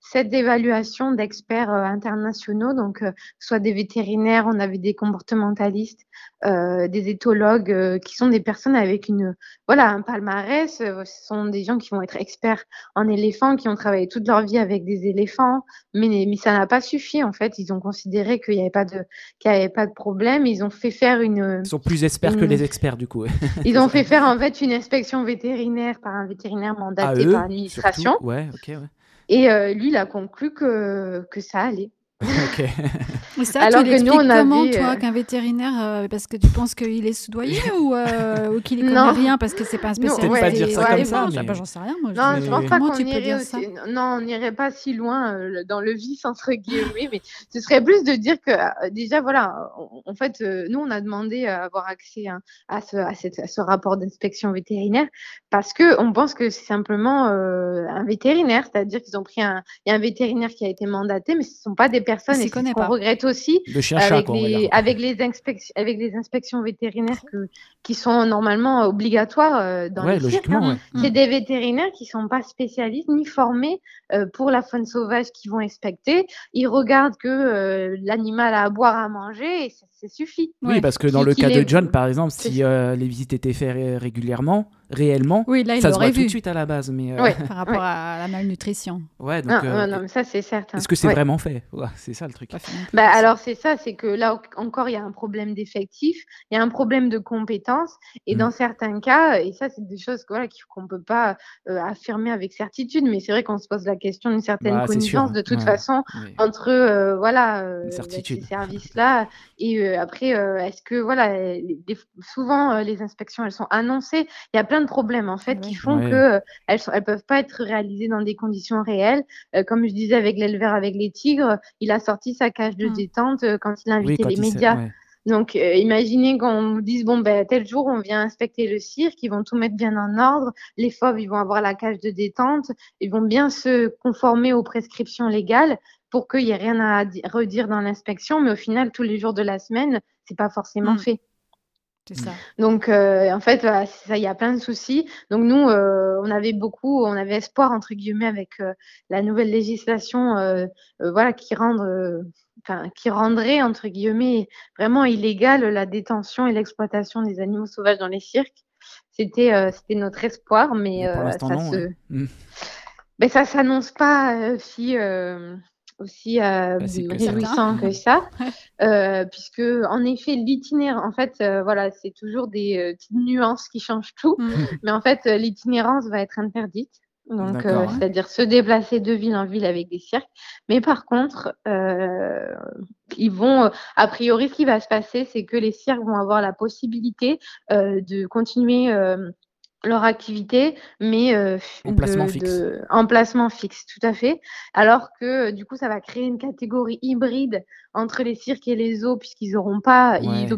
sept évaluations d'experts internationaux, donc soit des vétérinaires, on avait des comportementalistes, euh, des éthologues euh, qui sont des personnes avec une voilà un palmarès. Euh, ce sont des gens qui vont être experts en éléphants, qui ont travaillé toute leur vie avec des éléphants, mais, mais ça n'a pas suffi en fait. Ils ont considéré qu'il n'y avait pas de qu'il avait pas de problème. Ils ont fait faire une. Ils sont plus experts que les experts du coup. ils ont fait faire en fait une inspection vétérinaire par un vétérinaire mandaté par l'administration. Ouais, ok. Ouais. Et lui, il a conclu que que ça allait. Ok. ça, Alors tu que nous, on a comment, toi, qu'un vétérinaire, parce que tu penses qu'il est soudoyé ou, ou qu'il ne connaît rien parce que c'est pas un spécialiste ouais, pas dire ça comme ça. Mais... Bah, J'en sais rien. Moi, non, je pense pas qu'on irait aussi... Non, on n'irait pas si loin dans le vice, entre guillemets, mais ce serait plus de dire que, déjà, voilà, en fait, nous, on a demandé à avoir accès à, ce, à, cette, à ce rapport d'inspection vétérinaire parce qu'on pense que c'est simplement un vétérinaire, c'est-à-dire qu'ils ont pris un, il y a un vétérinaire qui a été mandaté, mais ce ne sont pas des personnes, et qu'on regrette aussi, avec, les, avec, les inspections, avec les inspections vétérinaires que, qui sont normalement obligatoires euh, dans les cirques. Hein. C'est des vétérinaires qui ne sont pas spécialistes ni formés euh, pour la faune sauvage qui vont inspecter. Ils regardent que euh, l'animal a à boire, à manger, et ça, suffit. Oui, parce que dans le cas de John, par exemple, si les visites étaient faites régulièrement, réellement, oui, là, il ça se voit vu. tout de suite à la base. Mais Par rapport à la malnutrition. Ouais, donc, non, mais ça, c'est certain. Est-ce que c'est vraiment fait? C'est ça le truc. Bah, alors, c'est ça, c'est que là encore, il y a un problème d'effectif, il y a un problème de compétences. Et mmh. dans certains cas, et ça, c'est des choses qu'on ne peut pas euh, affirmer avec certitude, mais c'est vrai qu'on se pose la question d'une certaine bah, connaissance de toute façon entre euh, voilà, euh, ces services-là. Et après, est-ce que, voilà, souvent, les inspections, elles sont annoncées. Il y a plein de problèmes, en fait, qui font qu'elles ne elles peuvent pas être réalisées dans des conditions réelles. comme je disais avec l'éleveur avec les tigres, il a sorti sa cage de mmh. détente quand il a invité les médias. Donc, euh, imaginez qu'on vous dise, bon, ben, tel jour, on vient inspecter le cirque, ils vont tout mettre bien en ordre, les fauves, ils vont avoir la cage de détente, ils vont bien se conformer aux prescriptions légales pour qu'il n'y ait rien à redire dans l'inspection, mais au final, tous les jours de la semaine, c'est pas forcément mmh. fait. C'est ça. Donc, euh, en fait, ça, il y a plein de soucis. Donc, nous, euh, on avait beaucoup, on avait espoir, entre guillemets, avec la nouvelle législation, voilà, qui rend qui rendrait, entre guillemets, vraiment illégale la détention et l'exploitation des animaux sauvages dans les cirques. C'était euh, c'était notre espoir, mais, euh, ça ne se... Mmh. Ben, ça s'annonce pas euh, si aussi réjouissant que ça, puisque en effet l'itinéraire, en fait, voilà, c'est toujours des petites nuances qui changent tout, mmh. mais en fait l'itinérance va être interdite. Donc, euh, c'est-à-dire se déplacer de ville en ville avec des cirques. Mais par contre, euh, ils vont, a priori, ce qui va se passer, c'est que les cirques vont avoir la possibilité euh, de continuer leur activité, mais euh, en placement fixe. En placement fixe, tout à fait. Alors que du coup, ça va créer une catégorie hybride entre les cirques et les zoos, puisqu'ils n'auront pas, ils,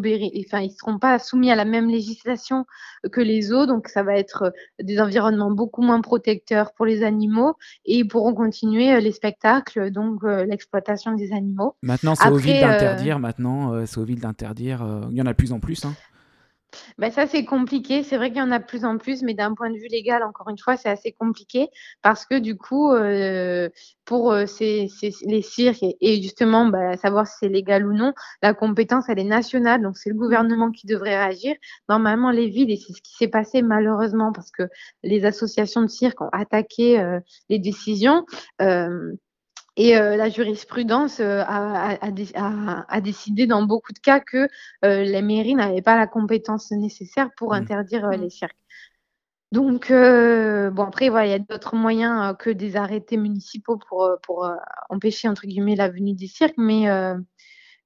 enfin, ils seront pas soumis à la même législation que les zoos, donc ça va être des environnements beaucoup moins protecteurs pour les animaux et ils pourront continuer euh, les spectacles, donc euh, l'exploitation des animaux. Maintenant, c'est aux villes d'interdire. Maintenant, c'est aux villes d'interdire. Il y en a de plus en plus. Hein. Ben ça, c'est compliqué. C'est vrai qu'il y en a de plus en plus, mais d'un point de vue légal, encore une fois, c'est assez compliqué parce que du coup, euh, pour euh, ces, les cirques et, justement bah, savoir si c'est légal ou non, la compétence, elle est nationale, donc c'est le gouvernement qui devrait réagir. Normalement, les villes, et c'est ce qui s'est passé malheureusement parce que les associations de cirque ont attaqué euh, les décisions. Et euh, la jurisprudence euh, a, a, décidé dans beaucoup de cas que euh, les mairies n'avaient pas la compétence nécessaire pour mmh. interdire mmh. les cirques. Donc, bon, après, voilà, il y a d'autres moyens que des arrêtés municipaux pour, pour empêcher, entre guillemets, la venue des cirques, mais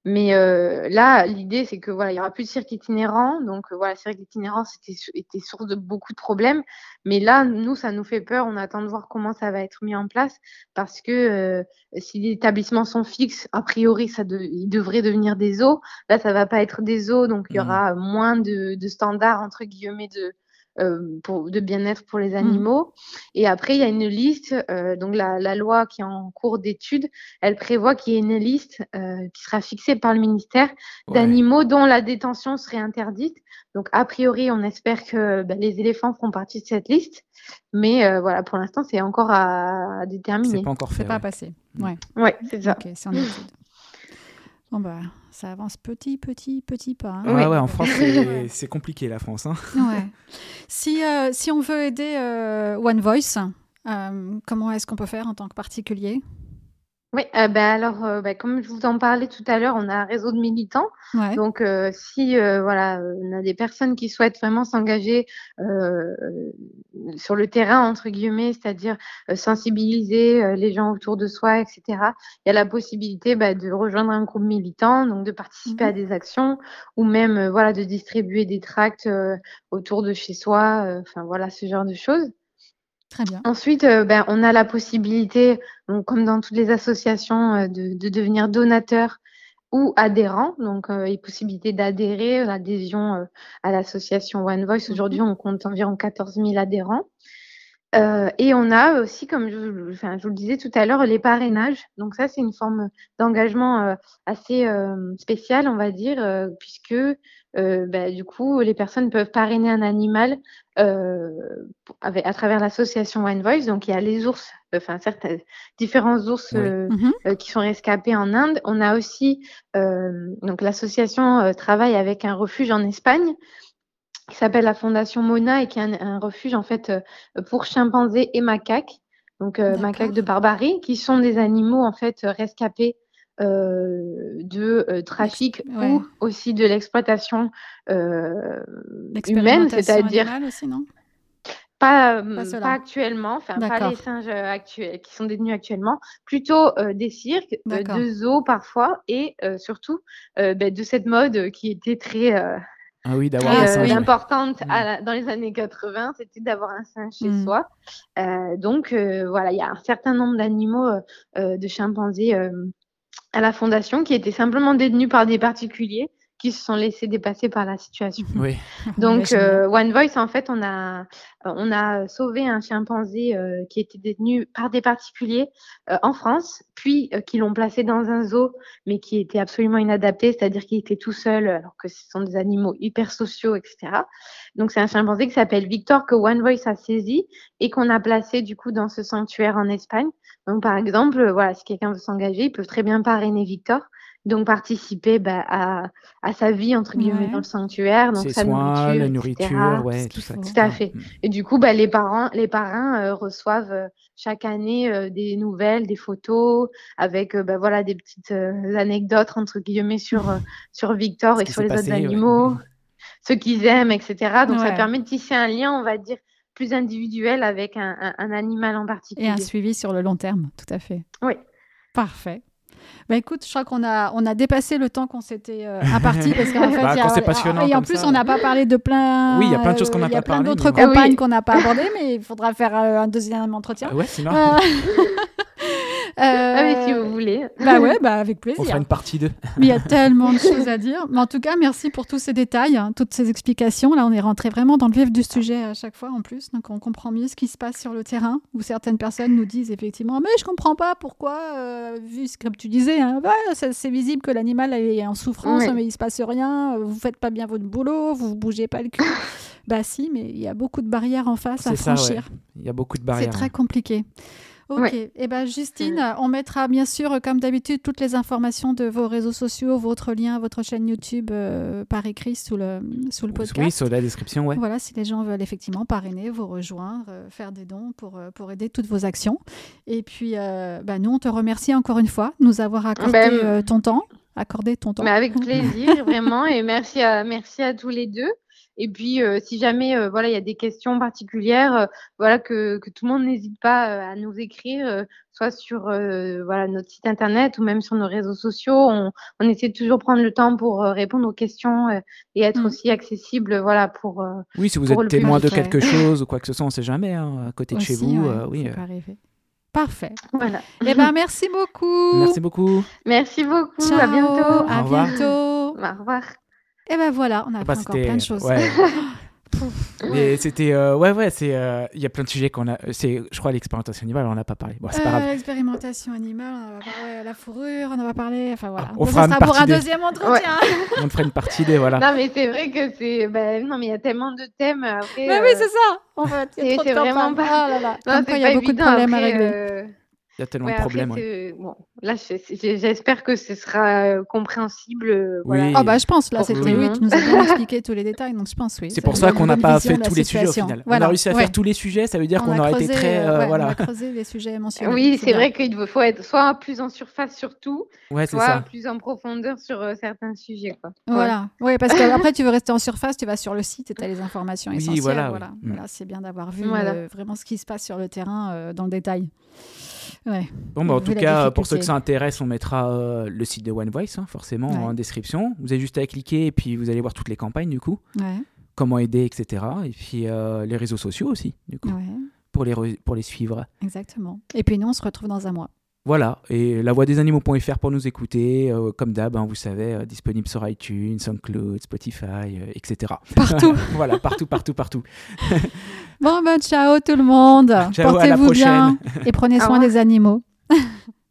mais euh, là, l'idée, c'est que voilà, il y aura plus de cirque itinérant. Donc euh, voilà, c'est vrai que l'itinérance était, source de beaucoup de problèmes. Mais là, nous, ça nous fait peur. On attend de voir comment ça va être mis en place parce que euh, si les établissements sont fixes, a priori, ça de, ils devraient devenir des eaux. Là, ça va pas être des eaux, donc il y mmh. aura moins de, de standards entre guillemets de euh, pour, de bien-être pour les mmh. animaux. Et après, il y a une liste, euh, donc la, la, loi qui est en cours d'étude, elle prévoit qu'il y ait une liste euh, qui sera fixée par le ministère d'animaux dont la détention serait interdite. Donc, a priori, on espère que ben, les éléphants feront partie de cette liste. Mais euh, voilà, pour l'instant, c'est encore à, déterminer. C'est pas encore fait. C'est pas passé. Ouais, ouais c'est ça. Ok, c'est en étude. Bon bah, ça avance petit, petit, petit pas. Hein. Ouais, ouais, en France, c'est compliqué la France. Hein. Ouais. Si, euh, si on veut aider euh, One Voice, euh, comment est-ce qu'on peut faire en tant que particulier? Oui, euh, bah, alors, euh, bah, comme je vous en parlais tout à l'heure, on a un réseau de militants. Donc, euh, si voilà, on a des personnes qui souhaitent vraiment s'engager sur le terrain, entre guillemets, c'est-à-dire sensibiliser les gens autour de soi, etc., il y a la possibilité bah, de rejoindre un groupe militant, donc de participer à mmh des actions ou même voilà, de distribuer des tracts autour de chez soi, enfin voilà, ce genre de choses. Ensuite, euh, ben, on a la possibilité, comme dans toutes les associations, euh, de, devenir donateur ou adhérent. Donc, euh, il y a possibilité d'adhérer, l'adhésion à l'association One Voice. Aujourd'hui, mmh on compte environ 14 000 adhérents. Et on a aussi, comme je, vous le disais tout à l'heure, les parrainages. Donc ça, c'est une forme d'engagement assez spéciale, on va dire, puisque euh, bah, du coup, les personnes peuvent parrainer un animal euh, avec, à travers l'association One Voice. Donc, il y a les ours, enfin, certains, différents ours euh, mhm. qui sont rescapés en Inde. On a aussi, donc, l'association travaille avec un refuge en Espagne qui s'appelle la Fondation Mona et qui est un, refuge, en fait, pour chimpanzés et macaques. Donc, macaques de barbarie, qui sont des animaux, en fait, rescapés euh, de euh, trafic ou aussi de l'exploitation euh, humaine, c'est-à-dire pas, pas, actuellement, enfin pas les singes actuels qui sont détenus actuellement, plutôt des cirques, de zoos parfois et surtout ben, de cette mode qui était très ah oui, d'avoir un singe. importante mm. dans les années 80, c'était d'avoir un singe chez mm. soi. donc voilà, il y a un certain nombre d'animaux de chimpanzés à la fondation qui était simplement détenue par des particuliers qui se sont laissés dépasser par la situation. Oui. Donc, euh, One Voice, en fait, on a, on a sauvé un chimpanzé euh, qui était détenu par des particuliers euh, en France, puis qui l'ont placé dans un zoo, mais qui était absolument inadapté, c'est-à-dire qu'il était tout seul, alors que ce sont des animaux hyper sociaux, etc. Donc, c'est un chimpanzé qui s'appelle Victor que One Voice a saisi et qu'on a placé du coup dans ce sanctuaire en Espagne. Donc, par exemple, voilà, si quelqu'un veut s'engager, il peut très bien parrainer Victor donc participer bah, à, à, sa vie entre guillemets dans le sanctuaire, donc sa soins, nourriture, la nourriture, ouais, tout ça. Tout à fait. Mm. Et du coup, bah, les parents, les parrains euh, reçoivent euh, chaque année euh, des nouvelles, des photos, avec bah, voilà des petites anecdotes entre guillemets sur sur Victor et sur les autres animaux, ce qu'ils aiment, etc. Donc ça permet de tisser un lien, on va dire plus individuel avec un, un, un animal en particulier. Et un suivi sur le long terme, tout à fait. Oui. Parfait. Bah écoute, je crois qu'on a, on a dépassé le temps qu'on s'était euh, imparti parce qu'en fait, bah, c'est passionnant. Et en plus, on n'a pas parlé de plein. Oui, il y a plein de choses qu'on n'a pas parlé. Il y a plein d'autres campagnes qu'on n'a pas abordées, mais il faudra faire euh, un deuxième entretien. Ah ouais, sinon. Euh, ah, mais si vous voulez. Bah ouais, bah avec plaisir. On fera une partie 2. mais il y a tellement de choses à dire. Mais en tout cas, merci pour tous ces détails, hein, toutes ces explications. Là, on est rentré vraiment dans le vif du sujet à chaque fois en plus. Donc, on comprend mieux ce qui se passe sur le terrain où certaines personnes nous disent effectivement, mais je comprends pas pourquoi, euh, vu ce que tu disais, hein, c'est visible que l'animal est en souffrance, mais il se passe rien, vous faites pas bien votre boulot, vous, vous bougez pas le cul. bah si, mais il y a beaucoup de barrières en face à franchir. Il y a beaucoup de barrières. C'est très compliqué. Ok. Et eh ben Justine, on mettra bien sûr, comme d'habitude, toutes les informations de vos réseaux sociaux, votre lien, votre chaîne YouTube euh, par écrit sous le, sous le podcast. Oui, sur la description, ouais. Voilà, si les gens veulent effectivement parrainer, vous rejoindre, euh, faire des dons pour, euh, pour aider toutes vos actions. Et puis, bah, nous, on te remercie encore une fois de nous avoir accordé ben, ton temps. Accordé ton temps. Mais avec plaisir, vraiment. Et merci à, merci à tous les deux. Et puis, euh, si jamais euh, voilà, il y a des questions particulières, euh, voilà, que, que, tout le monde n'hésite pas à nous écrire, soit sur voilà, notre site internet ou même sur nos réseaux sociaux. On, on essaie de toujours prendre le temps pour répondre aux questions et être mmh. aussi accessible voilà, pour. oui, si vous êtes témoin de quelque chose ou quoi que ce soit, on ne sait jamais, hein, à côté de chez vous. oui, Parfait. Voilà. Eh ben, merci beaucoup. Merci beaucoup. Merci beaucoup. À bientôt. À bientôt. Au revoir. Et ben voilà, on a appris encore plein de choses. Ouais. C'était euh, ouais ouais c'est euh, il y a plein de sujets qu'on a c'est je crois l'expérimentation animale on en a pas parlé. Bon c'est pas grave. euh, l'expérimentation animale on va parler la fourrure on en va parler enfin voilà. Ah, on fera ça sera pour un deuxième entretien. On fera une partie des voilà. Non mais c'est vrai que c'est ben, non mais il y a tellement de thèmes après bah oui c'est ça. En fait c'est vraiment pas oh là là. non, il y a beaucoup de problèmes à régler Il y a tellement de problèmes. Bon, là, j'espère que ce sera euh, compréhensible. Euh, oui. Ah bah je pense. Là, c'était oui, tu nous as bien expliqué tous les détails, donc je pense oui. C'est pour ça qu'on n'a pas fait tous les sujets au final. On a réussi à faire tous les sujets, ça veut dire qu'on aurait été très euh, voilà. On a creusé les sujets mentionnés. Oui, c'est vrai qu'il faut être soit plus en surface sur tout, soit plus en profondeur sur certains sujets. Quoi. Voilà. Oui, parce qu'après tu veux rester en surface, tu vas sur le site et tu as les informations essentielles. Voilà. Voilà. C'est bien d'avoir vu vraiment ce qui se passe sur le terrain dans le détail. Bon, bah, en tout cas, pour ceux que ça intéresse, on mettra euh, le site de One Voice, hein, forcément, en description. Vous avez juste à cliquer et puis vous allez voir toutes les campagnes, du coup. Comment aider, etc. Et puis euh, les réseaux sociaux aussi, du coup. Pour les, pour les suivre. Exactement. Et puis nous, on se retrouve dans un mois. Voilà, et la voix des animaux.fr pour nous écouter, euh, comme d'hab, hein, vous savez, disponible sur iTunes, SoundCloud, Spotify, etc. Partout. voilà, partout, partout, partout. bon, ben ciao tout le monde. Portez-vous bien et prenez soin des animaux.